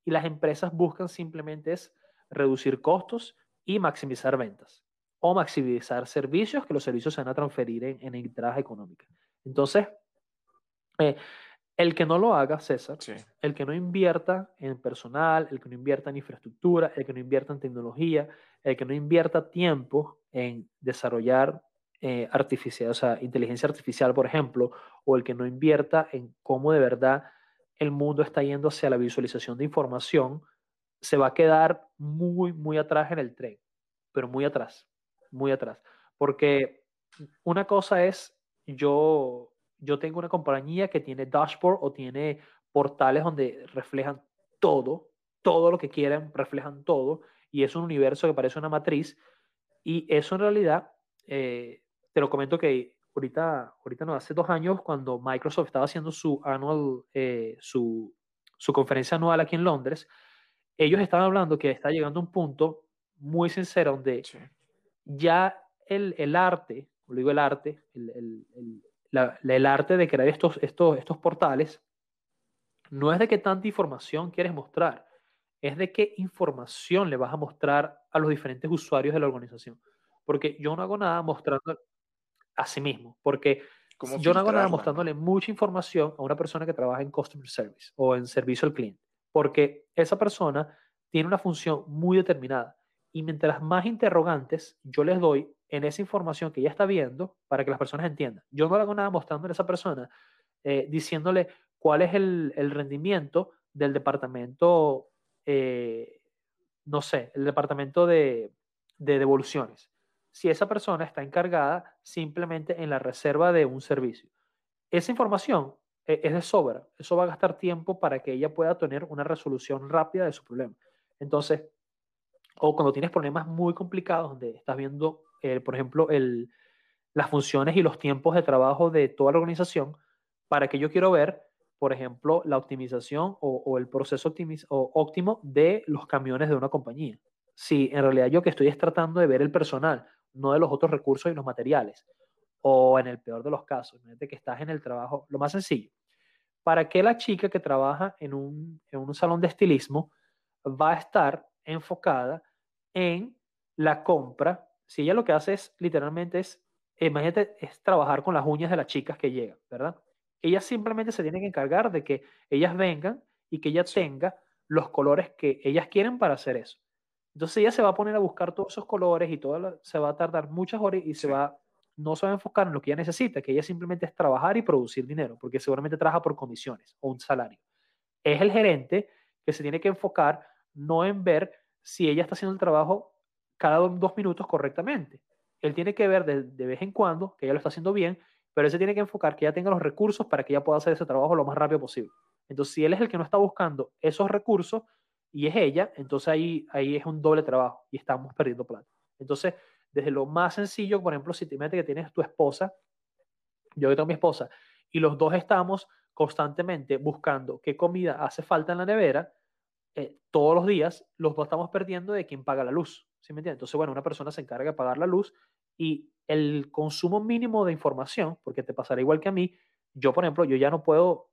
Y las empresas buscan simplemente es reducir costos y maximizar ventas o maximizar servicios que los servicios se van a transferir en, en entradas económicas. Entonces, eh, el que no lo haga, César, el que no invierta en personal, el que no invierta en infraestructura, el que no invierta en tecnología, el que no invierta tiempo en desarrollar eh, artificial, o sea, inteligencia artificial, por ejemplo, o el que no invierta en cómo de verdad el mundo está yendo hacia la visualización de información, se va a quedar muy, muy atrás en el tren, pero muy atrás, muy atrás. Porque una cosa es, yo, yo tengo una compañía que tiene dashboard o tiene portales donde reflejan todo, todo lo que quieren, reflejan todo, y es un universo que parece una matriz, y eso en realidad, eh, te lo comento que ahorita, ahorita no, hace dos años, cuando Microsoft estaba haciendo su annual, eh, su, su conferencia anual aquí en Londres, ellos estaban hablando que está llegando un punto muy sincero donde ya el, el, arte, lo digo el arte, el, el, la, el, arte de crear estos, estos, estos portales, no es de qué tanta información quieres mostrar, es de qué información le vas a mostrar a los diferentes usuarios de la organización. Porque yo no hago nada mostrando a sí mismo, porque yo no hago nada mostrándole mucha información a una persona que trabaja en customer service o en servicio al cliente, porque esa persona tiene una función muy determinada. Y mientras más interrogantes yo les doy en esa información que ella está viendo, para que las personas entiendan, yo no hago nada mostrándole a esa persona, eh, diciéndole cuál es el, el rendimiento del departamento, eh, no sé, el departamento de, de devoluciones si esa persona está encargada simplemente en la reserva de un servicio. Esa información e, es de sobra. Eso va a gastar tiempo para que ella pueda tener una resolución rápida de su problema. Entonces, o cuando tienes problemas muy complicados, donde estás viendo, eh, por ejemplo, el, las funciones y los tiempos de trabajo de toda la organización, para que yo quiero ver, por ejemplo, la optimización o, el proceso óptimo de los camiones de una compañía. Si en realidad yo que estoy es tratando de ver el personal, no de los otros recursos y los materiales. O en el peor de los casos, imagínate que estás en el trabajo, lo más sencillo. ¿Para qué la chica que trabaja en un, en un salón de estilismo va a estar enfocada en la compra? Si ella lo que hace es literalmente es, imagínate, es trabajar con las uñas de las chicas que llegan, ¿verdad? Ella simplemente se tiene que encargar de que ellas vengan y que ella tenga los colores que ellas quieren para hacer eso. Entonces ella se va a poner a buscar todos esos colores y todo se va a tardar muchas horas y se va, no se va a enfocar en lo que ella necesita, que ella simplemente es trabajar y producir dinero, porque seguramente trabaja por comisiones o un salario. Es el gerente que se tiene que enfocar no en ver si ella está haciendo el trabajo cada dos minutos correctamente. Él tiene que ver de, de vez en cuando que ella lo está haciendo bien, pero él se tiene que enfocar que ella tenga los recursos para que ella pueda hacer ese trabajo lo más rápido posible. Entonces, si él es el que no está buscando esos recursos, y es ella, entonces ahí, ahí es un doble trabajo y estamos perdiendo plata. Entonces, desde lo más sencillo, por ejemplo, si te metes que tienes tu esposa, yo que tengo mi esposa, y los dos estamos constantemente buscando qué comida hace falta en la nevera, eh, todos los días los dos estamos perdiendo de quién paga la luz. ¿Sí me entiendes? Entonces, bueno, una persona se encarga de pagar la luz y el consumo mínimo de información, porque te pasará igual que a mí, yo, por ejemplo, yo ya no puedo,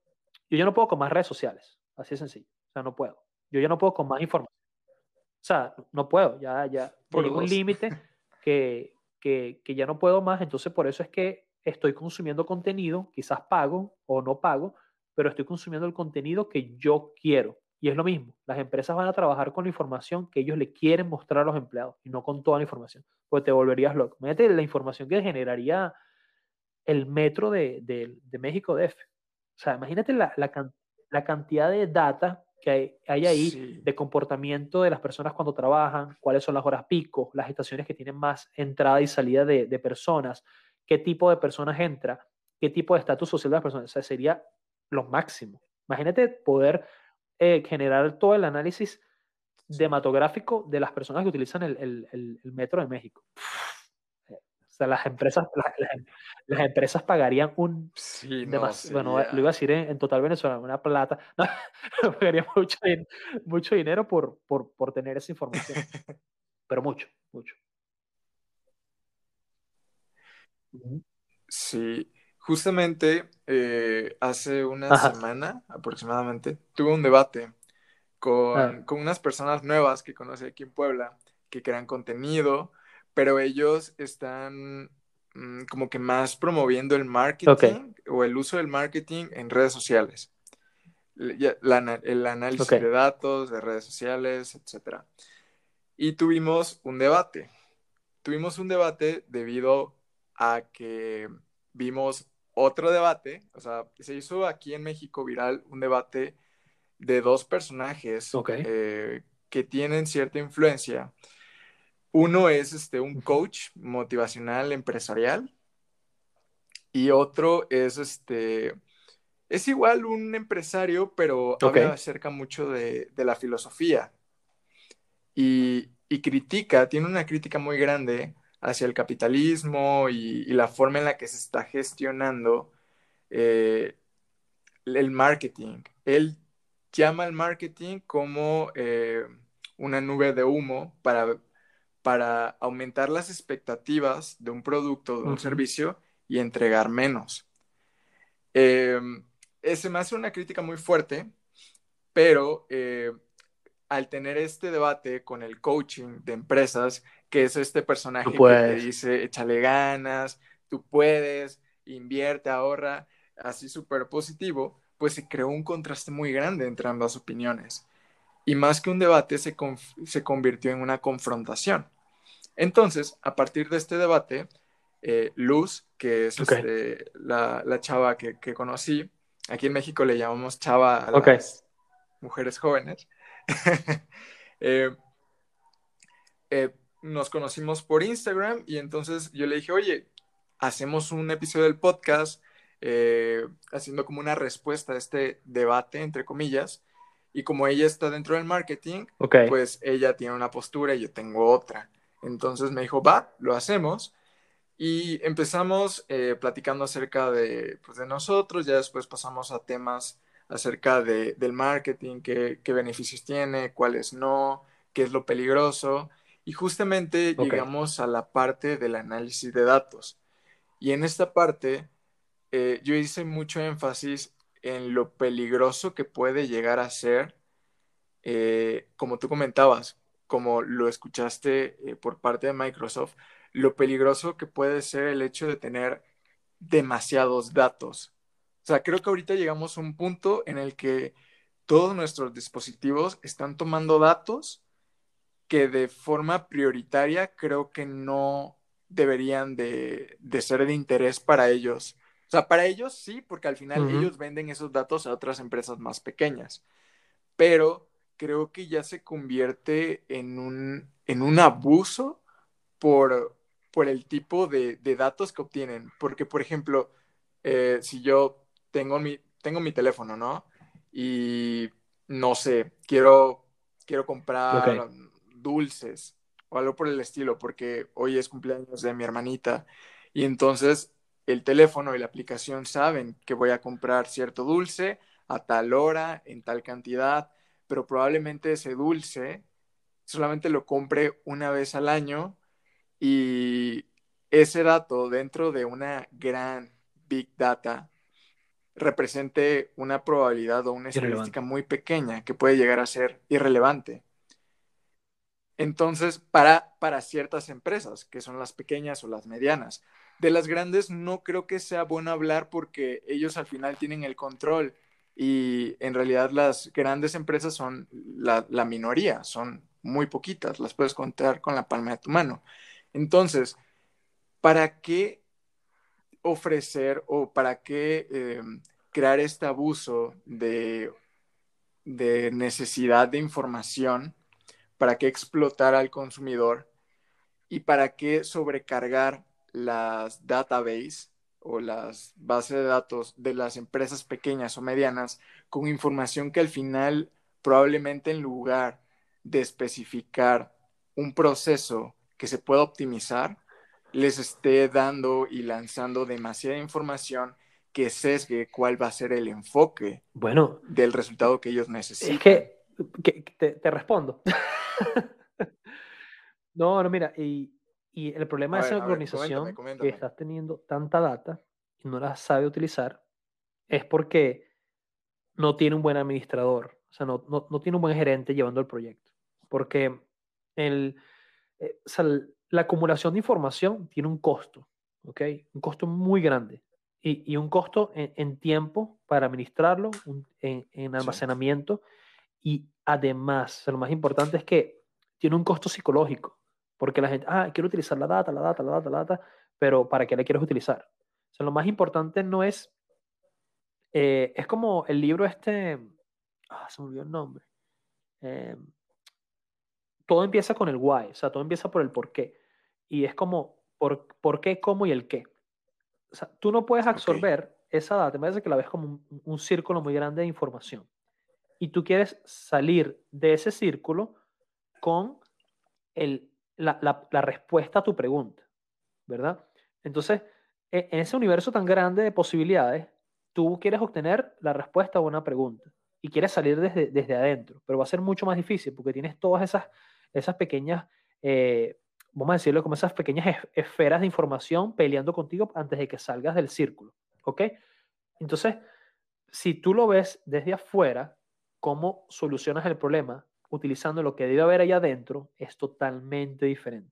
yo ya no puedo con más redes sociales, así de sencillo, o sea, no puedo. Yo ya no puedo con más información. O sea, no puedo, ya, ya por un límite que, que, que ya no puedo más. Entonces, por eso es que estoy consumiendo contenido, quizás pago o no pago, pero estoy consumiendo el contenido que yo quiero. Y es lo mismo, las empresas van a trabajar con la información que ellos le quieren mostrar a los empleados y no con toda la información, porque te volverías loco. Mete la información que generaría el metro de, de, de México DF. O sea, imagínate la, la, la, cantidad de data que hay, ahí de comportamiento de las personas cuando trabajan, cuáles son las horas pico, las estaciones que tienen más entrada y salida de, de personas, qué tipo de personas entra, qué tipo de estatus social de las personas. O sea, sería lo máximo. Imagínate poder eh, generar todo el análisis dematográfico de las personas que utilizan el, el, el metro de México las empresas, las, empresas pagarían un... Sí, bueno, lo iba a decir en, total Venezuela, una plata. No, pagarían mucho, mucho dinero por, por, por tener esa información. Pero mucho, mucho. Sí, justamente eh, hace una semana aproximadamente tuve un debate con, ah. con, unas personas nuevas que conocí aquí en Puebla que crean contenido, pero ellos están mm, como que más promoviendo el marketing o el uso del marketing en redes sociales. el análisis de datos, de redes sociales, etc. Y tuvimos un debate. Tuvimos un debate debido a que vimos otro debate, o sea, se hizo aquí en México viral un debate de dos personajes eh, que tienen cierta influencia uno es este, un coach motivacional empresarial. Y otro es este, es igual un empresario, pero habla acerca mucho de, la filosofía. Y, critica, tiene una crítica muy grande hacia el capitalismo y, la forma en la que se está gestionando eh, el marketing. Él llama al marketing como eh, una nube de humo para, para aumentar las expectativas de un producto, de un servicio y entregar menos. Eh, ese me hace una crítica muy fuerte, pero eh, al tener este debate con el coaching de empresas, que es este personaje que te dice, échale ganas, tú puedes, invierte, ahorra, así súper positivo, pues se creó un contraste muy grande entre ambas opiniones. Y más que un debate, se, se convirtió en una confrontación. Entonces, a partir de este debate, eh, Luz, que es este, la, la, chava que, que, conocí, aquí en México le llamamos chava a las mujeres jóvenes, eh, eh, nos conocimos por Instagram y entonces yo le dije, oye, hacemos un episodio del podcast haciendo como una respuesta a este debate, entre comillas, y como ella está dentro del marketing, pues ella tiene una postura y yo tengo otra. Entonces me dijo, va, lo hacemos. Y empezamos eh, platicando acerca de, pues, de nosotros, ya después pasamos a temas acerca de, del marketing, qué, qué, beneficios tiene, cuáles no, qué es lo peligroso. Y justamente llegamos a la parte del análisis de datos. Y en esta parte eh, yo hice mucho énfasis en lo peligroso que puede llegar a ser, eh, como tú comentabas, como lo escuchaste por parte de Microsoft, lo peligroso que puede ser el hecho de tener demasiados datos. O sea, creo que ahorita llegamos a un punto en el que todos nuestros dispositivos están tomando datos que de forma prioritaria creo que no deberían de, ser de interés para ellos. O sea, para ellos sí, porque al final ellos venden esos datos a otras empresas más pequeñas. Pero creo que ya se convierte en un, en un abuso por, por el tipo de, datos que obtienen. Porque, por ejemplo, eh, si yo tengo mi, tengo mi teléfono, ¿no? Y no sé, quiero, quiero comprar dulces o algo por el estilo, porque hoy es cumpleaños de mi hermanita. Y entonces el teléfono y la aplicación saben que voy a comprar cierto dulce a tal hora, en tal cantidad, pero probablemente ese dulce solamente lo compre una vez al año y ese dato dentro de una gran big data represente una probabilidad o una estadística muy pequeña que puede llegar a ser irrelevante. Entonces, para, para ciertas empresas, que son las pequeñas o las medianas, de las grandes no creo que sea bueno hablar porque ellos al final tienen el control y en realidad las grandes empresas son la, minoría, son muy poquitas, las puedes contar con la palma de tu mano. Entonces, ¿para qué ofrecer o para qué em, crear este abuso de, de necesidad de información? ¿Para qué explotar al consumidor? ¿Y para qué sobrecargar las databases o las bases de datos de las empresas pequeñas o medianas con información que al final probablemente en lugar de especificar un proceso que se pueda optimizar, les esté dando y lanzando demasiada información que sesgue cuál va a ser el enfoque bueno, del resultado que ellos necesitan. Es que, te, respondo. no, no, mira, y, el problema de esa organización que estás teniendo tanta data y no la sabe utilizar es porque no tiene un buen administrador, o sea, no, no, no tiene un buen gerente llevando el proyecto. Porque el, eh, la acumulación de información tiene un costo, ¿ok? Un costo muy grande y, un costo en, tiempo para administrarlo, en, almacenamiento y además, lo más importante es que tiene un costo psicológico, porque la gente, ah, quiero utilizar la data, la data, la data, la data, pero ¿para qué la quieres utilizar? O sea, lo más importante no es, eh, es como el libro este, ah, se me olvidó el nombre. Eh, todo empieza con el why, o sea, todo empieza por el por qué. Y es como, por, por qué, cómo y el qué. O sea, tú no puedes absorber esa data, me parece que la ves como un, círculo muy grande de información. Y tú quieres salir de ese círculo con el, la, respuesta a tu pregunta. ¿verdad? Entonces, e, en ese universo tan grande de posibilidades, tú quieres obtener la respuesta a una pregunta y quieres salir desde, desde adentro, pero va a ser mucho más difícil porque tienes todas esas, esas pequeñas, eh, vamos a decirlo como esas pequeñas esferas de información peleando contigo antes de que salgas del círculo, ¿ok? Entonces, si tú lo ves desde afuera, cómo solucionas el problema utilizando lo que debe haber ahí adentro es totalmente diferente.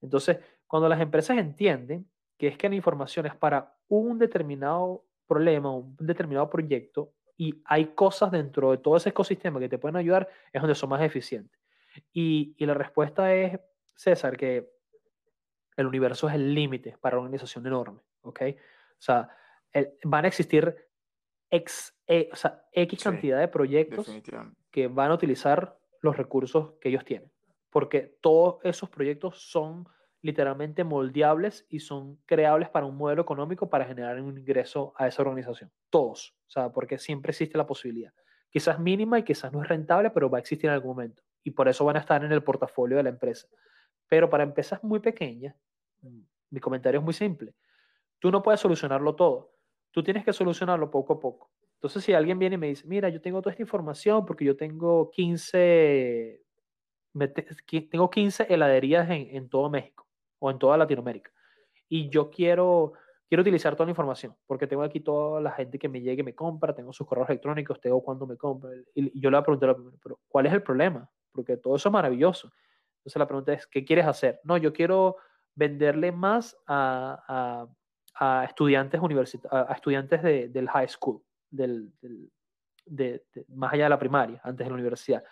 Entonces, cuando las empresas entienden que es que la información es para un determinado problema, un determinado proyecto, y hay cosas dentro de todo ese ecosistema que te pueden ayudar, es donde son más eficientes. Y, y la respuesta es, César, que el universo es el límite para una organización enorme, ¿ok? O sea, van a existir X, e, o sea, X cantidad de proyectos que van a utilizar los recursos que ellos tienen, porque todos esos proyectos son literalmente moldeables y son creables para un modelo económico para generar un ingreso a esa organización. Todos, o sea, porque siempre existe la posibilidad. Quizás mínima y quizás no es rentable, pero va a existir en algún momento. Y por eso van a estar en el portafolio de la empresa. Pero para empresas muy pequeñas, mi comentario es muy simple. Tú no puedes solucionarlo todo. Tú tienes que solucionarlo poco a poco. Entonces, si alguien viene y me dice, mira, yo tengo toda esta información porque yo tengo 15, tengo 15 heladerías en, en todo México o en toda Latinoamérica. Y yo quiero, quiero utilizar toda la información, porque tengo aquí toda la gente que me llegue y me compra, tengo sus correos electrónicos, tengo cuándo me compra. Y yo le voy a preguntar, pero ¿cuál es el problema? Porque todo eso es maravilloso. Entonces la pregunta es, ¿qué quieres hacer? No, yo quiero venderle más a, a, a estudiantes universitarios, a, estudiantes de, del high school, del, de, más allá de la primaria, antes de la universidad.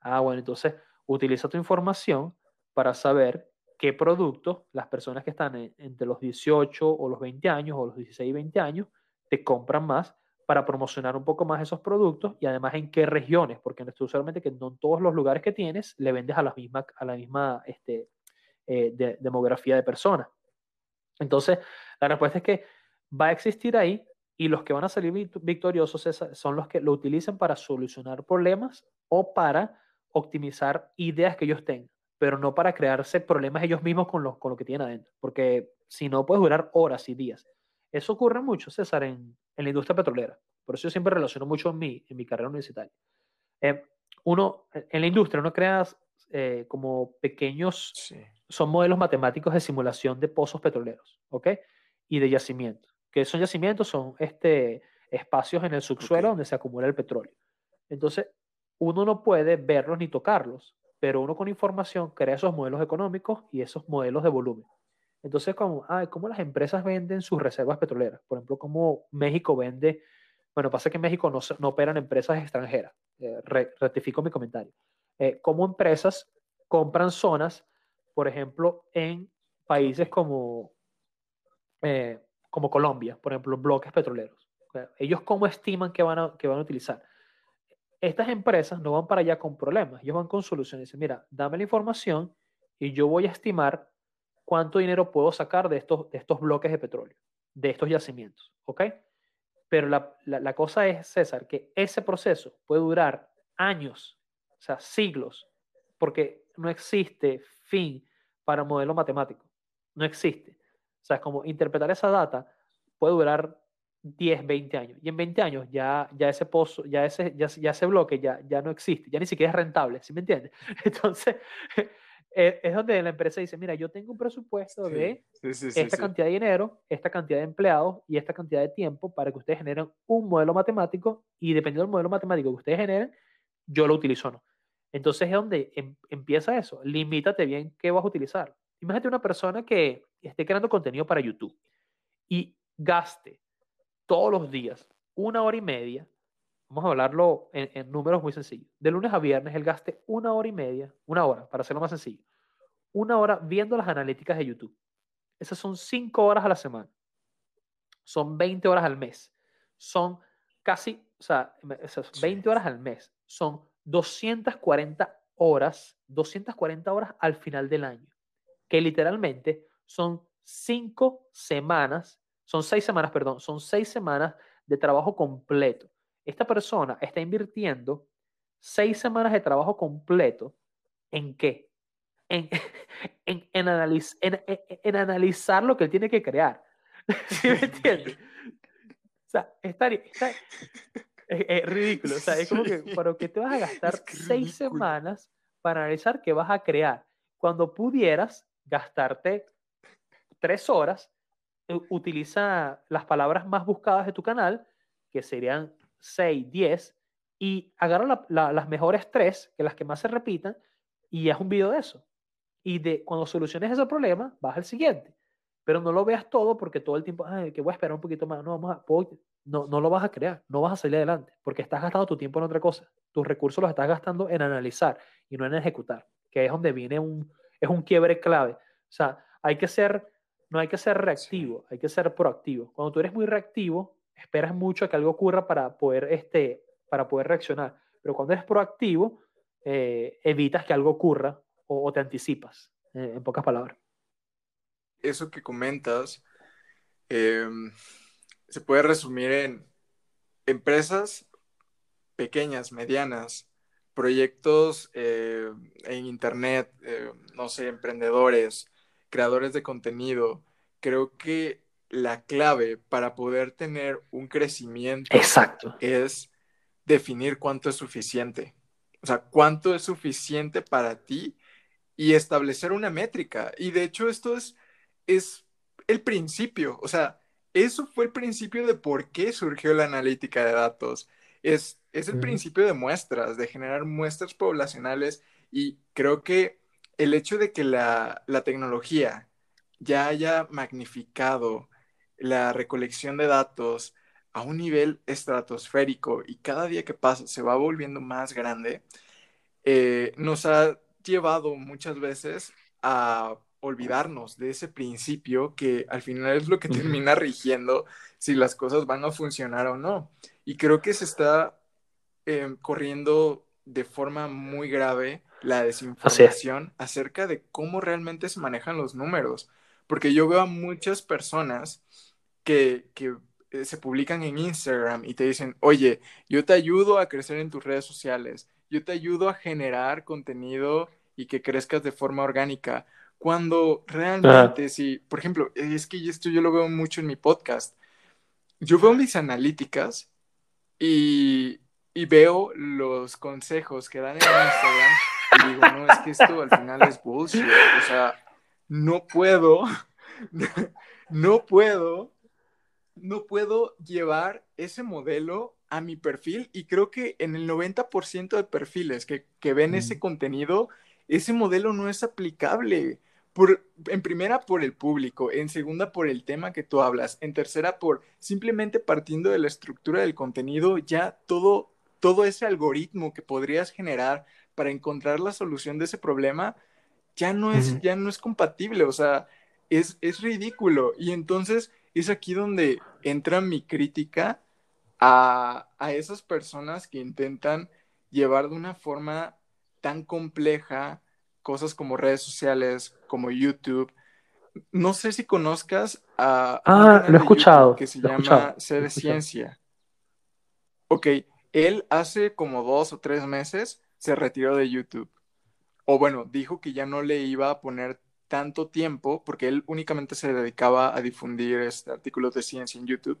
Ah, bueno, entonces utiliza tu información para saber qué productos las personas que están entre los 18 o los 20 años o los 16 y 20 años te compran más para promocionar un poco más esos productos y además en qué regiones, porque no estoy solamente que no en todos los lugares que tienes le vendes a la misma, a la misma este, eh, demografía de personas. Entonces, la respuesta es que va a existir ahí y los que van a salir victoriosos son los que lo utilizan para solucionar problemas o para optimizar ideas que ellos tengan pero no para crearse problemas ellos mismos con lo, con lo que tienen adentro, porque si no puedes durar horas y días. Eso ocurre mucho, César, en, en la industria petrolera. Por eso yo siempre relaciono mucho en mi, en mi carrera universitaria. Eh, uno, en la industria, uno crea eh, como pequeños, son modelos matemáticos de simulación de pozos petroleros, ¿ok? Y de yacimientos. Que son yacimientos? Son este, espacios en el subsuelo donde se acumula el petróleo. Entonces, uno no puede verlos ni tocarlos, pero uno con información crea esos modelos económicos y esos modelos de volumen. Entonces, como, ah, ¿cómo las empresas venden sus reservas petroleras? Por ejemplo, ¿cómo México vende? Bueno, pasa que en México no, no operan empresas extranjeras. Eh, rectifico mi comentario. Eh, ¿Cómo empresas compran zonas, por ejemplo, en países como, eh, como Colombia, por ejemplo, bloques petroleros? ¿Ellos cómo estiman que van a, que van a utilizar? estas empresas no van para allá con problemas, ellos van con soluciones. Dicen, mira, dame la información y yo voy a estimar cuánto dinero puedo sacar de estos, de estos bloques de petróleo, de estos yacimientos, ¿ok? Pero la, la, cosa es, César, que ese proceso puede durar años, o sea, siglos, porque no existe fin para modelo matemático, no existe. O sea, es como interpretar esa data puede durar 10, 20 años. Y en 20 años ya, ya ese pozo, ya ese, ya, ya ese bloque ya, ya no existe, ya ni siquiera es rentable, ¿sí me entiendes? Entonces, es donde la empresa dice, mira, yo tengo un presupuesto de esta cantidad de dinero, esta cantidad de empleados y esta cantidad de tiempo para que ustedes generen un modelo matemático y dependiendo del modelo matemático que ustedes generen, yo lo utilizo o no. Entonces es donde em, empieza eso. Limítate bien qué vas a utilizar. Imagínate una persona que esté creando contenido para YouTube y gaste todos los días, una hora y media, vamos a hablarlo en, números muy sencillos, de lunes a viernes él gaste una hora y media, una hora, para hacerlo más sencillo, una hora viendo las analíticas de YouTube. Esas son cinco horas a la semana. Son 20 horas al mes. Son casi, o sea, esas 20 horas al mes. Son 240 horas, 240 horas al final del año. Que literalmente son cinco semanas son seis semanas, perdón, son seis semanas de trabajo completo. Esta persona está invirtiendo seis semanas de trabajo completo en qué? en, en, en, analizar lo que él tiene que crear. ¿Sí me entiendes? O sea, está, es, ridículo. O sea, es como que, ¿para qué te vas a gastar seis semanas para analizar qué vas a crear? Cuando pudieras gastarte tres horas, utiliza las palabras más buscadas de tu canal, que serían 6, 10, y agarra las mejores tres, que las que más se repitan, y haz un video de eso. Y de cuando soluciones ese problema, vas al siguiente. Pero no lo veas todo porque todo el tiempo, ay, que voy a esperar un poquito más. No, vamos no, no lo vas a crear, no vas a salir adelante, porque estás gastando tu tiempo en otra cosa. Tus recursos los estás gastando en analizar y no en ejecutar, que es donde viene un, es un quiebre clave. O sea, hay que ser, no hay que ser reactivo, hay que ser proactivo. Cuando tú eres muy reactivo, esperas mucho a que algo ocurra para poder, este, para poder reaccionar. Pero cuando eres proactivo, eh, evitas que algo ocurra o, te anticipas, eh, en pocas palabras. Eso que comentas em, se puede resumir en empresas pequeñas, medianas, proyectos eh, en Internet, no sé, emprendedores, creadores de contenido. Creo que la clave para poder tener un crecimiento Exacto. es definir cuánto es suficiente. O sea, cuánto es suficiente para ti y establecer una métrica. Y de hecho esto es, es el principio. O sea, eso fue el principio de por qué surgió la analítica de datos. Es, es el principio de muestras, de generar muestras poblacionales y creo que el hecho de que la, la tecnología ya haya magnificado la recolección de datos a un nivel estratosférico y cada día que pasa se va volviendo más grande, eh, nos ha llevado muchas veces a olvidarnos de ese principio que al final es lo que termina rigiendo si las cosas van a funcionar o no. Y creo que se está em, corriendo de forma muy grave la desinformación acerca de cómo realmente se manejan los números. Porque yo veo a muchas personas que, eh, se publican en Instagram y te dicen, oye, yo te ayudo a crecer en tus redes sociales, yo te ayudo a generar contenido y que crezcas de forma orgánica. Cuando realmente, si, por ejemplo, es que esto yo lo veo mucho en mi podcast, yo veo mis analíticas y, y veo los consejos que dan en Instagram y digo, no, es que esto al final es bullshit, o sea, no puedo, no puedo no puedo llevar ese modelo a mi perfil y creo que en el 90% de perfiles que, ven ese contenido, ese modelo no es aplicable. Por, en primera por el público, en segunda por el tema que tú hablas, en tercera por simplemente partiendo de la estructura del contenido, ya todo, todo ese algoritmo que podrías generar para encontrar la solución de ese problema, ya no es, ya no es compatible, o sea, es, es ridículo. Y entonces es aquí donde entra mi crítica a, esas personas que intentan llevar de una forma tan compleja cosas como redes sociales, como YouTube. No sé si conozcas a... Ah, lo he escuchado. Que se llama de Ciencia. Ok, él hace como dos o tres meses se retiró de YouTube. O bueno, dijo que ya no le iba a poner tanto tiempo, porque él únicamente se dedicaba a difundir este, artículos de ciencia en YouTube,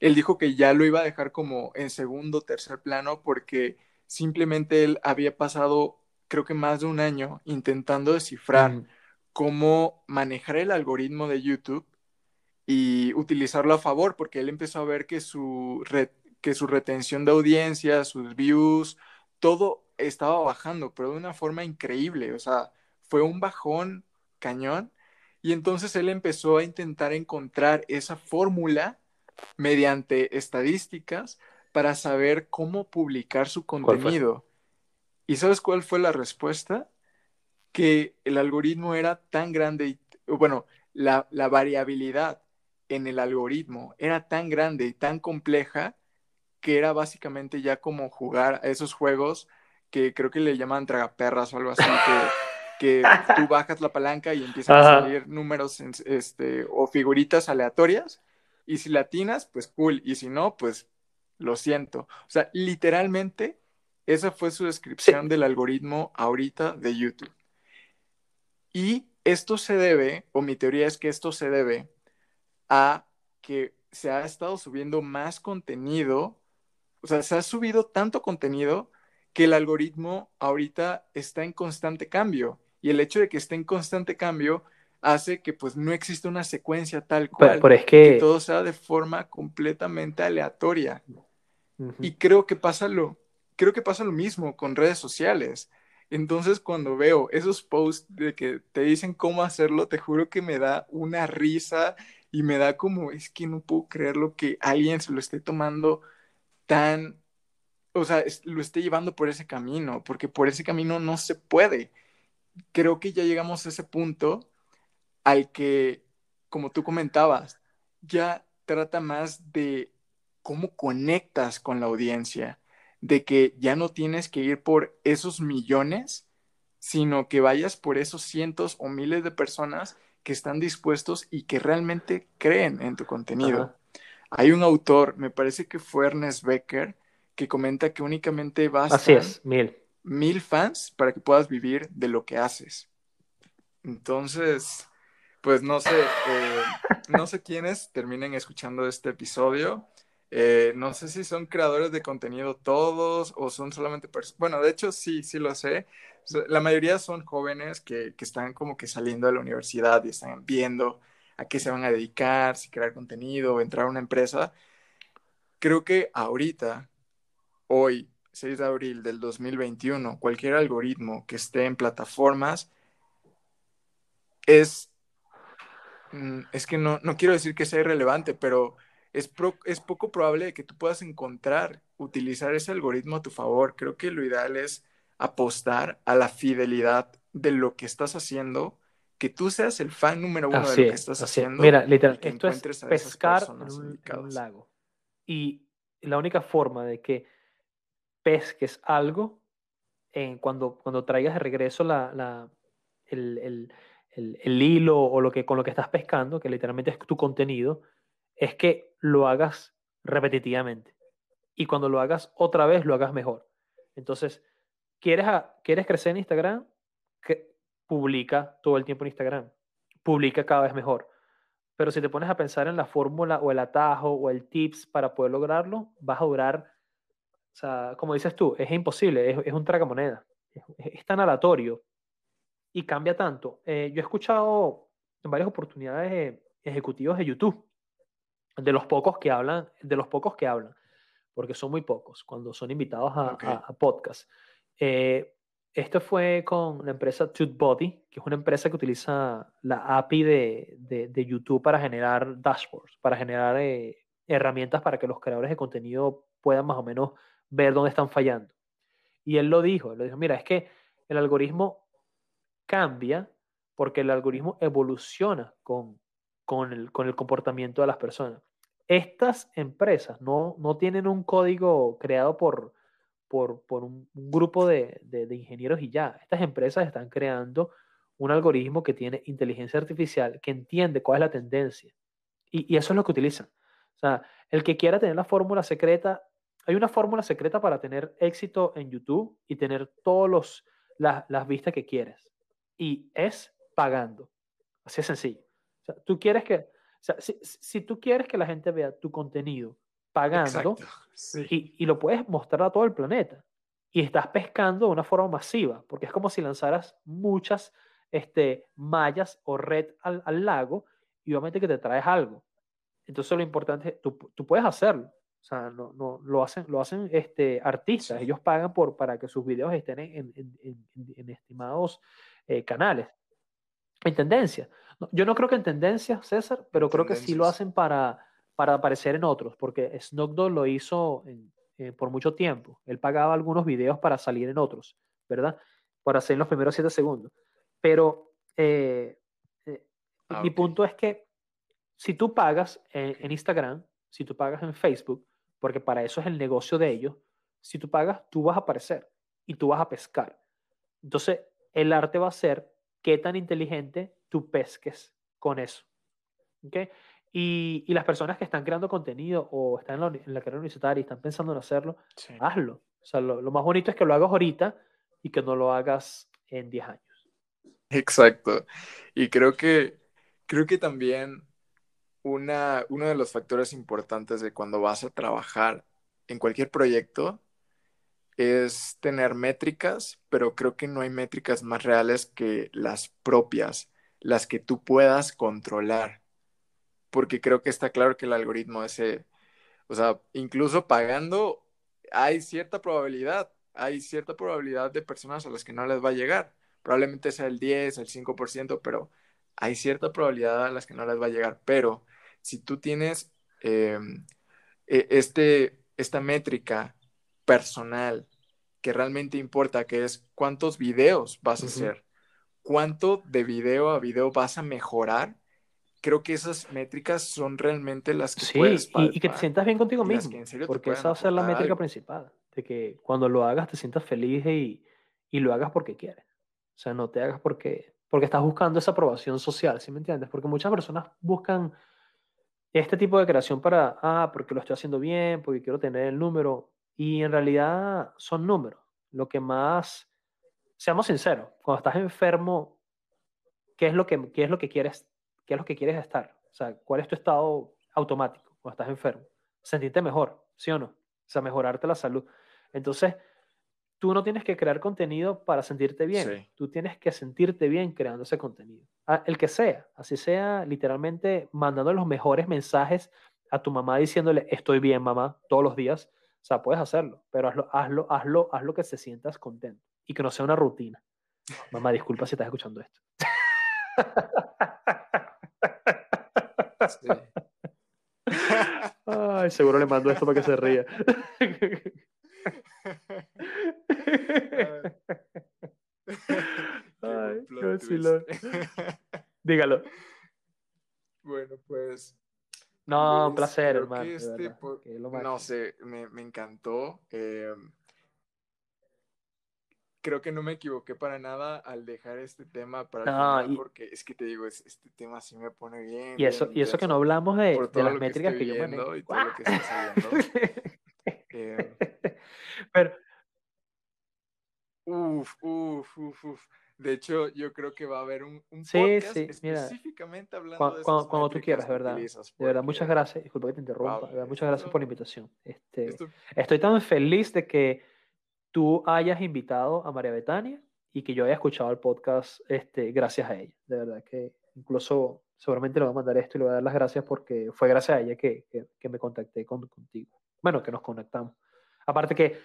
él dijo que ya lo iba a dejar como en segundo o tercer plano porque simplemente él había pasado, creo que más de un año, intentando descifrar cómo manejar el algoritmo de YouTube y utilizarlo a favor, porque él empezó a ver que su, que su retención de audiencia, sus views, todo estaba bajando, pero de una forma increíble. O sea, fue un bajón cañón. Y entonces él empezó a intentar encontrar esa fórmula mediante estadísticas para saber cómo publicar su contenido. ¿Y sabes cuál fue la respuesta? Que el algoritmo era tan grande, y, bueno, la, la variabilidad en el algoritmo era tan grande y tan compleja que era básicamente ya como jugar a esos juegos que creo que le llaman tragaperras o algo así, que que tú bajas la palanca y empiezan a salir números este, o figuritas aleatorias. Y si latinas, pues cool. Y si no, pues lo siento. O sea, literalmente, esa fue su descripción del algoritmo ahorita de YouTube. Y esto se debe, o mi teoría es que esto se debe a que se ha estado subiendo más contenido, o sea, se ha subido tanto contenido que el algoritmo ahorita está en constante cambio. Y el hecho de que esté en constante cambio hace que pues no exista una secuencia tal cual, es que... todo sea de forma completamente aleatoria. Y creo que pasa lo, creo que pasa lo mismo con redes sociales. Entonces, cuando veo esos posts de que te dicen cómo hacerlo, te juro que me da una risa y me da como, es que no puedo creerlo que alguien se lo esté tomando tan, o sea, lo esté llevando por ese camino, porque por ese camino no se puede. Creo que ya llegamos a ese punto al que, como tú comentabas, ya trata más de cómo conectas con la audiencia, de que ya no tienes que ir por esos millones, sino que vayas por esos cientos o miles de personas que están dispuestos y que realmente creen en tu contenido. Hay un autor, me parece que fue Ernest Becker, que comenta que únicamente vas Así es, mil. mil fans para que puedas vivir de lo que haces. Entonces, pues no sé, eh, no sé quiénes terminen escuchando este episodio. Eh, no sé si son creadores de contenido todos o son solamente personas. Bueno, de hecho sí, sí lo sé. La mayoría son jóvenes que, que, están como que saliendo de la universidad y están viendo a qué se van a dedicar, si crear contenido entrar a una empresa. Creo que ahorita, hoy, 6 de abril del 2021, cualquier algoritmo que esté en plataformas es, mm, es que no, no quiero decir que sea irrelevante, pero es, es poco probable que tú puedas encontrar, utilizar ese algoritmo a tu favor. Creo que lo ideal es apostar a la fidelidad de lo que estás haciendo, que tú seas el fan número uno de lo que estás haciendo. Mira, literal, esto es pescar en un, lago. Y la única forma de que pesques algo, en cuando, cuando traigas de regreso la, la el, el, el, hilo o lo que, con lo que estás pescando, que literalmente es tu contenido, es que lo hagas repetitivamente. Y cuando lo hagas otra vez, lo hagas mejor. Entonces, ¿quieres, ¿quieres crecer en Instagram? Que publica todo el tiempo en Instagram. Publica cada vez mejor. Pero si te pones a pensar en la fórmula o el atajo o el tips para poder lograrlo, vas a durar, o sea, como dices tú, es imposible, es, un tragamoneda. Es, es, tan aleatorio y cambia tanto. Eh, yo he escuchado en varias oportunidades ejecutivos de YouTube de los pocos que hablan, de los pocos que hablan, porque son muy pocos cuando son invitados a, a, podcast. Eh, esto fue con la empresa TubeBuddy, que es una empresa que utiliza la API de, de, YouTube para generar dashboards, para generar eh, herramientas para que los creadores de contenido puedan más o menos ver dónde están fallando. Y él lo dijo, lo dijo, mira, es que el algoritmo cambia porque el algoritmo evoluciona con, con el, con el comportamiento de las personas. Estas empresas no, no tienen un código creado por, por, por un, grupo de, de, ingenieros y ya. Estas empresas están creando un algoritmo que tiene inteligencia artificial, que entiende cuál es la tendencia. Y, y eso es lo que utilizan. O sea, el que quiera tener la fórmula secreta, hay una fórmula secreta para tener éxito en YouTube y tener todas las vistas que quieres. Y es pagando. Así es sencillo tú quieres que, si, tú quieres que la gente vea tu contenido pagando y, y, lo puedes mostrar a todo el planeta y estás pescando de una forma masiva, porque es como si lanzaras muchas este, mallas o red al, al lago y obviamente que te traes algo. Entonces lo importante es, tú, tú puedes hacerlo. O sea, no, no, lo hacen, lo hacen este, artistas. Ellos pagan por, para que sus videos estén en, en, en, en estimados eh, canales. En tendencia. Yo no creo que en tendencia, César, pero creo que sí lo hacen para, para aparecer en otros, porque Snoop Dogg lo hizo eh, por mucho tiempo. Él pagaba algunos videos para salir en otros, ¿verdad? Para hacer en los primeros siete segundos. Pero eh, eh, ah, mi punto es que si tú pagas en, Instagram, si tú pagas en Facebook, porque para eso es el negocio de ellos, si tú pagas, tú vas a aparecer y tú vas a pescar. Entonces, el arte va a ser qué tan inteligente tú pesques con eso. ¿Okay? Y, y, las personas que están creando contenido o están en la, en la carrera universitaria y están pensando en hacerlo, hazlo. O sea, lo, lo, más bonito es que lo hagas ahorita y que no lo hagas en 10 años. Exacto. Y creo que, creo que también una, uno de los factores importantes de cuando vas a trabajar en cualquier proyecto es tener métricas, pero creo que no hay métricas más reales que las propias, las que tú puedas controlar. Porque creo que está claro que el algoritmo ese, o sea, incluso pagando, hay cierta probabilidad, hay cierta probabilidad de personas a las que no les va a llegar. Probablemente sea el 10, el 5%, pero hay cierta probabilidad a las que no les va a llegar. Pero si tú tienes em, e, este, esta métrica personal que realmente importa, que es cuántos videos vas a hacer, cuánto de video a video vas a mejorar, creo que esas métricas son realmente las que sí, puedes y, y, que te sientas bien contigo mismo, porque esa va a ser la métrica principal, de que cuando lo hagas te sientas feliz y, y, lo hagas porque quieres. O sea, no te hagas porque, porque estás buscando esa aprobación social, ¿sí me entiendes? Porque muchas personas buscan este tipo de creación para, ah, porque lo estoy haciendo bien, porque quiero tener el número, y en realidad son números. Lo que más, seamos sinceros, cuando estás enfermo, ¿qué es lo que, qué es lo que quieres? ¿Qué es lo que quieres estar? O sea, ¿cuál es tu estado automático cuando estás enfermo? Sentirte mejor, ¿sí o no? O sea, mejorarte la salud. Entonces, tú no tienes que crear contenido para sentirte bien. Tú tienes que sentirte bien creando ese contenido. Ah, el que sea, así sea literalmente mandando los mejores mensajes a tu mamá diciéndole, estoy bien, mamá, todos los días. O sea, puedes hacerlo, pero hazlo, hazlo, hazlo, hazlo que se sientas contento y que no sea una rutina. Mamá, disculpa si estás escuchando esto. Ay, seguro le mando esto para que se ría. Ay, Dígalo. Bueno, pues. No, un placer, hermano. Este, no sé, me, me encantó. Eh, creo que no me equivoqué para nada al dejar este tema para el final, porque es que te digo, este tema sí me pone bien. Y eso, y eso que no hablamos de, de las métricas que, yo manejo. Y todo lo que está eh, Pero, Uf, uf, uf, uf. De hecho, yo creo que va a haber un, un podcast específicamente hablando cuando, de cuando, cuando tú quieras, ¿verdad? De verdad, muchas gracias. Disculpa que te interrumpa. muchas gracias por la invitación. Este, Estoy tan feliz de que tú hayas invitado a María Betania y que yo haya escuchado el podcast este, gracias a ella. De verdad que incluso seguramente le voy a mandar esto y le voy a dar las gracias porque fue gracias a ella que, que, me contacté con, contigo. Bueno, que nos conectamos. Aparte que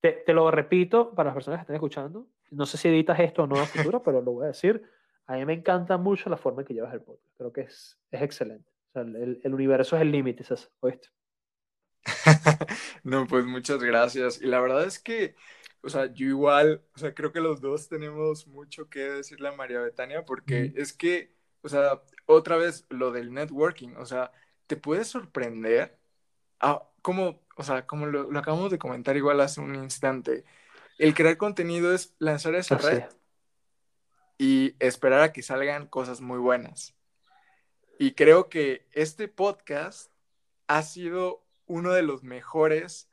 te, lo repito para las personas que están escuchando. No sé si editas esto o no a futuro, pero lo voy a decir. A mí me encanta mucho la forma en que llevas el podcast. Creo que es, es excelente. O sea, el, el, universo es el límite, ¿oíste? no, pues muchas gracias. Y la verdad es que, o sea, yo igual, o sea, creo que los dos tenemos mucho que decirle a María Betania porque es que, o sea, otra vez lo del networking, o sea, te puede sorprender a, como o sea, como lo, acabamos de comentar igual hace un instante, el crear contenido es lanzar esa red y esperar a que salgan cosas muy buenas. Y creo que este podcast ha sido uno de los mejores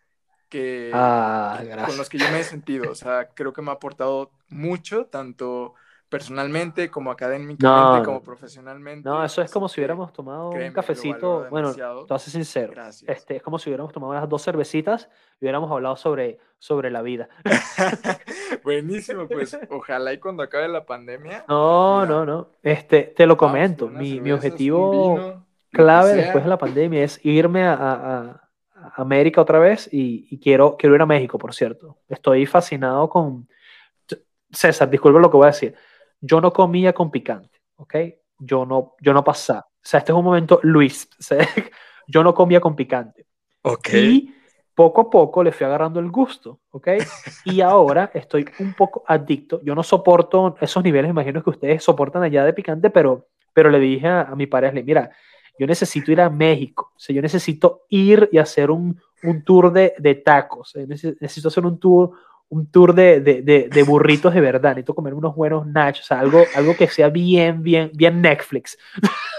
que ah, con los que yo me he sentido. O sea, creo que me ha aportado mucho, tanto personalmente, como académicamente, como profesionalmente. No, eso es como si hubiéramos tomado un cafecito, bueno, te hace sincero, este, es como si hubiéramos tomado unas dos cervecitas y hubiéramos hablado sobre, sobre la vida. Buenísimo, pues ojalá y cuando acabe la pandemia. No, no, no, este, te lo comento, mi, mi, objetivo clave después de la pandemia es irme a, a, América otra vez y, y, quiero, quiero ir a México, por cierto. Estoy fascinado con... César, disculpe lo que voy a decir yo no comía con picante, ¿ok? Yo no, yo no pasaba. O sea, este es un momento, Luis, yo no comía con picante. Ok. Y poco a poco le fui agarrando el gusto, ¿ok? Y ahora estoy un poco adicto. Yo no soporto esos niveles, imagino que ustedes soportan allá de picante, pero, pero le dije a, mi pareja, mira, yo necesito ir a México, o sea, yo necesito ir y hacer un, un tour de, de tacos, necesito hacer un tour, un tour de, de, burritos de verdad. Necesito comer unos buenos nachos, algo, algo que sea bien, bien, bien Netflix.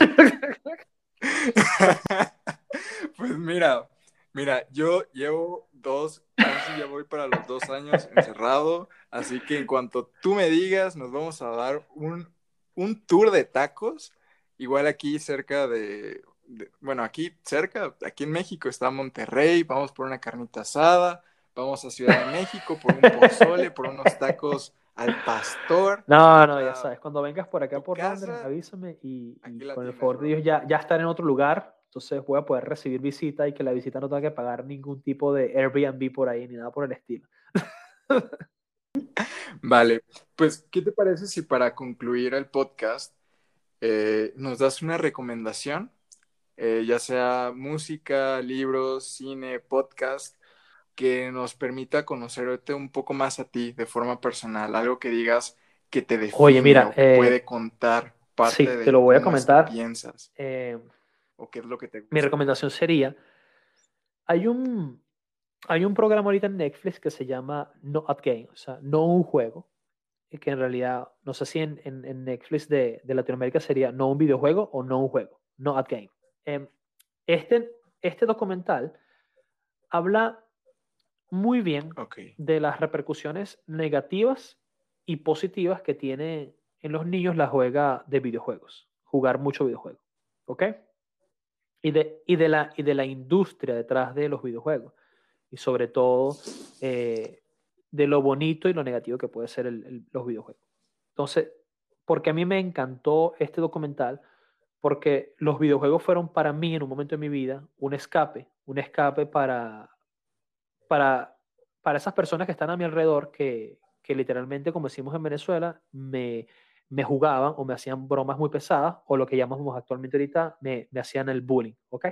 pues mira, Mira, yo llevo dos, casi ya voy para los dos años encerrado, así que en cuanto tú me digas, nos vamos a dar un, un tour de tacos, igual aquí cerca de, bueno, aquí cerca, aquí en México está Monterrey, vamos por una carnita asada, vamos a Ciudad de México por un pozole, por unos tacos al pastor. No, no, ya sabes, cuando vengas por acá por Londres, avísame y, con el favor de Dios ya, ya estar en otro lugar, entonces voy a poder recibir visita y que la visita no tenga que pagar ningún tipo de Airbnb por ahí ni nada por el estilo. Vale, pues, ¿qué te parece si para concluir el podcast eh, nos das una recomendación, eh, ya sea música, libros, cine, podcast, que nos permita conocerte un poco más a ti de forma personal, algo que digas que te define Oye, mira, eh, puede contar parte sí, de te lo voy a comentar. piensas o qué es lo que te Mi recomendación sería, hay un, hay un programa ahorita en Netflix que se llama Not at Game, o sea, no un juego, que en realidad, no sé si en, en, Netflix de, de, Latinoamérica sería no un videojuego o no un juego, no at game. Em, este, este documental habla muy bien de las repercusiones negativas y positivas que tiene en los niños la juega de videojuegos, jugar mucho videojuego, ¿ok? Y de, y de, la, y de la industria detrás de los videojuegos y sobre todo eh, de lo bonito y lo negativo que puede ser los videojuegos. Entonces, porque a mí me encantó este documental, porque los videojuegos fueron para mí en un momento de mi vida un escape, un escape para, para, para esas personas que están a mi alrededor que, que literalmente, como decimos en Venezuela, me, me jugaban o me hacían bromas muy pesadas o lo que llamamos actualmente ahorita, me, me hacían el bullying, ¿ok?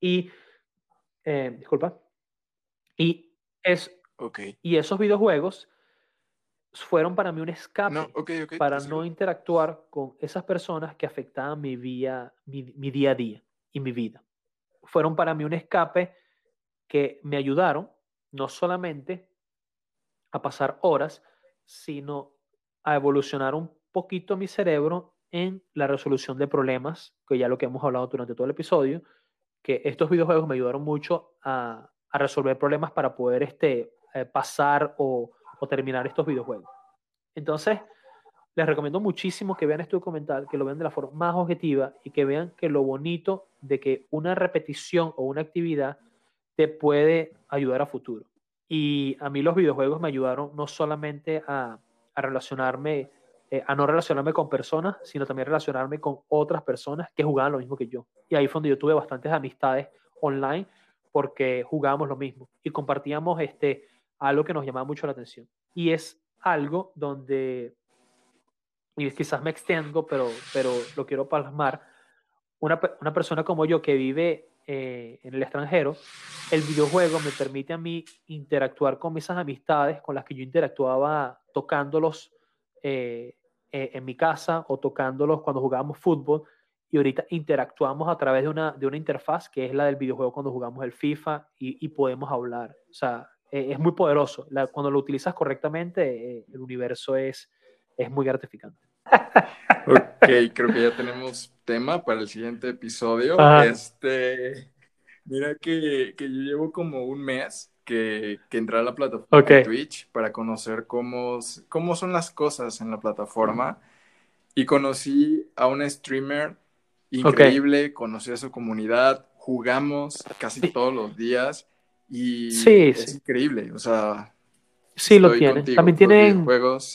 Y, eh, disculpa, y es, y esos videojuegos fueron para mí un escape para no interactuar con esas personas que afectaban mi, vía, mi, día a día y mi vida. Fueron para mí un escape que me ayudaron no solamente a pasar horas, sino a evolucionar un poquito mi cerebro en la resolución de problemas, que ya lo que hemos hablado durante todo el episodio, que estos videojuegos me ayudaron mucho a, a resolver problemas para poder este, eh, pasar o, o, terminar estos videojuegos. Entonces, les recomiendo muchísimo que vean este documental, que lo vean de la forma más objetiva y que vean que lo bonito de que una repetición o una actividad te puede ayudar a futuro. Y a mí los videojuegos me ayudaron no solamente a, a relacionarme, eh, a no relacionarme con personas, sino también relacionarme con otras personas que jugaban lo mismo que yo. Y ahí fue donde yo tuve bastantes amistades online porque jugábamos lo mismo y compartíamos este, algo que nos llamaba mucho la atención. Y es algo donde, y quizás me extiendo, pero, pero lo quiero plasmar, una, una persona como yo que vive eh, en el extranjero, el videojuego me permite a mí interactuar con esas amistades con las que yo interactuaba tocándolos eh, eh, en mi casa o tocándolos cuando jugábamos fútbol y ahorita interactuamos a través de una, de una interfaz que es la del videojuego cuando jugamos el FIFA y, y podemos hablar. O sea, eh, es muy poderoso. cuando lo utilizas correctamente, el universo es, es muy gratificante. Ok, creo que ya tenemos tema para el siguiente episodio. Este, mira que, que, yo llevo como un mes que, que entré a la plataforma de Twitch para conocer cómo, cómo son las cosas en la plataforma. Y conocí a un streamer increíble, conocí a su comunidad, jugamos casi todos los días y es increíble. O sea, Sí, lo tiene. También tienen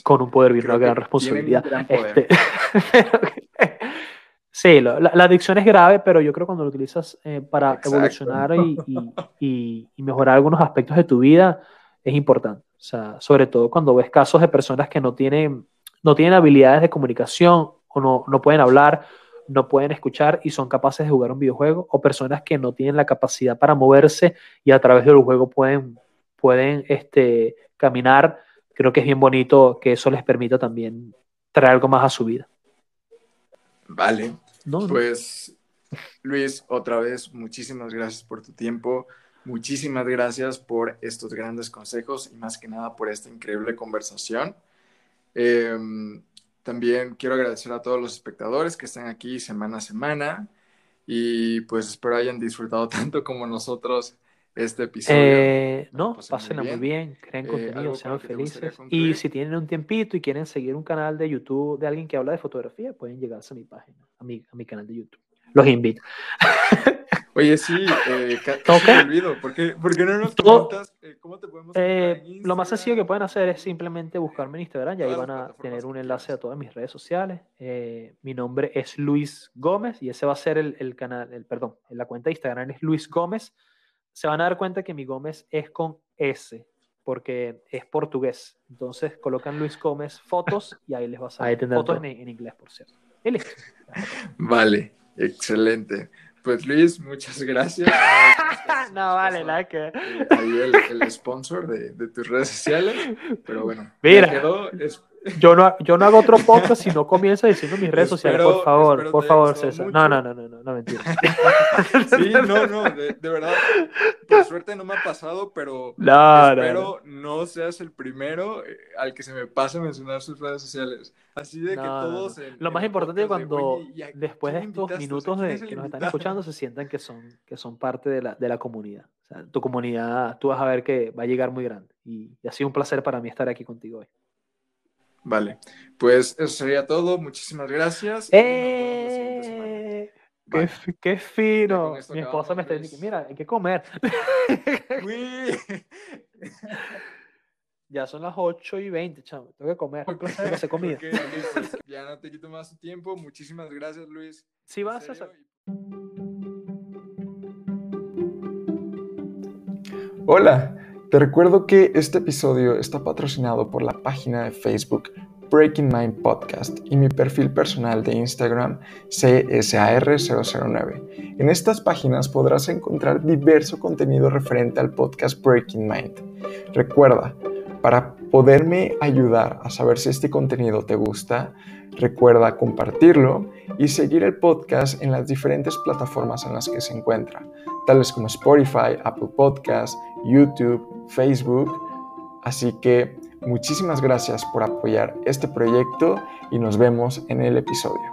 con un poder bien una gran responsabilidad. Este, sí, la, adicción es grave, pero yo creo que cuando lo utilizas eh, para evolucionar y, mejorar algunos aspectos de tu vida, es importante. O sea, sobre todo cuando ves casos de personas que no tienen, no tienen habilidades de comunicación o no, no pueden hablar, no pueden escuchar y son capaces de jugar un videojuego, o personas que no tienen la capacidad para moverse y a través del juego pueden, pueden este, caminar, creo que es bien bonito que eso les permita también traer algo más a su vida. Vale. Pues, Luis, otra vez, muchísimas gracias por tu tiempo. Muchísimas gracias por estos grandes consejos y más que nada por esta increíble conversación. Em, también quiero agradecer a todos los espectadores que están aquí semana a semana y pues espero hayan disfrutado tanto como nosotros este episodio. Eh, no, pásenla muy bien, creen eh, contenido, sean felices. Y si tienen un tiempito y quieren seguir un canal de YouTube de alguien que habla de fotografía, pueden llegarse a mi página, a mi, a mi canal de YouTube. Los invito. Oye, sí, eh, me olvido. ¿Por qué, no nos preguntas eh, cómo te podemos eh, Lo más sencillo que pueden hacer es simplemente buscarme en Instagram y ahí van a tener un enlace a todas mis redes sociales. Eh, mi nombre es Luis Gómez y ese va a ser el, el canal, el, perdón, la cuenta de Instagram es Luis Gómez. Se van a dar cuenta que mi Gómez es con S porque es portugués. Entonces colocan Luis Gómez fotos y ahí les va a salir fotos en, en, inglés, por cierto. Vale, excelente. Pues Luis, muchas gracias. no, vale, nada que. Eh, ahí el, el sponsor de, de, tus redes sociales. Pero bueno, Mira, quedó, yo, no, yo no hago otro podcast si no comienzo diciendo mis redes sociales. Por favor, por favor, César. No, no, no, no, no, no, mentira. sí, no, no, de, verdad. Por suerte no me ha pasado, pero espero no, seas el primero eh, al que se me pase mencionar sus redes sociales. Así de que todos. Lo más importante es cuando después de estos minutos de que nos están escuchando se sientan que son, que son parte de la, de la comunidad. O sea, tu comunidad, tú vas a ver que va a llegar muy grande. Y, y ha sido un placer para mí estar aquí contigo hoy. Vale, pues eso sería todo. Muchísimas gracias. ¡Eh! Qué, ¡Qué, fino! Mi esposa me está diciendo, mira, hay que comer. ya son las 8 y 20, chamo. Tengo que comer. Okay. comida. Pues, ya no te quito más tu tiempo. Muchísimas gracias, Luis. Sí, vas a Hola. Te recuerdo que este episodio está patrocinado por la página de Facebook Breaking Mind Podcast y mi perfil personal de Instagram CSAR009. En estas páginas podrás encontrar diverso contenido referente al podcast Breaking Mind. Recuerda, para poderme ayudar a saber si este contenido te gusta, recuerda compartirlo y seguir el podcast en las diferentes plataformas en las que se encuentra, tales como Spotify, Apple Podcasts, YouTube, Facebook. Así que muchísimas gracias por apoyar este proyecto y nos vemos en el episodio.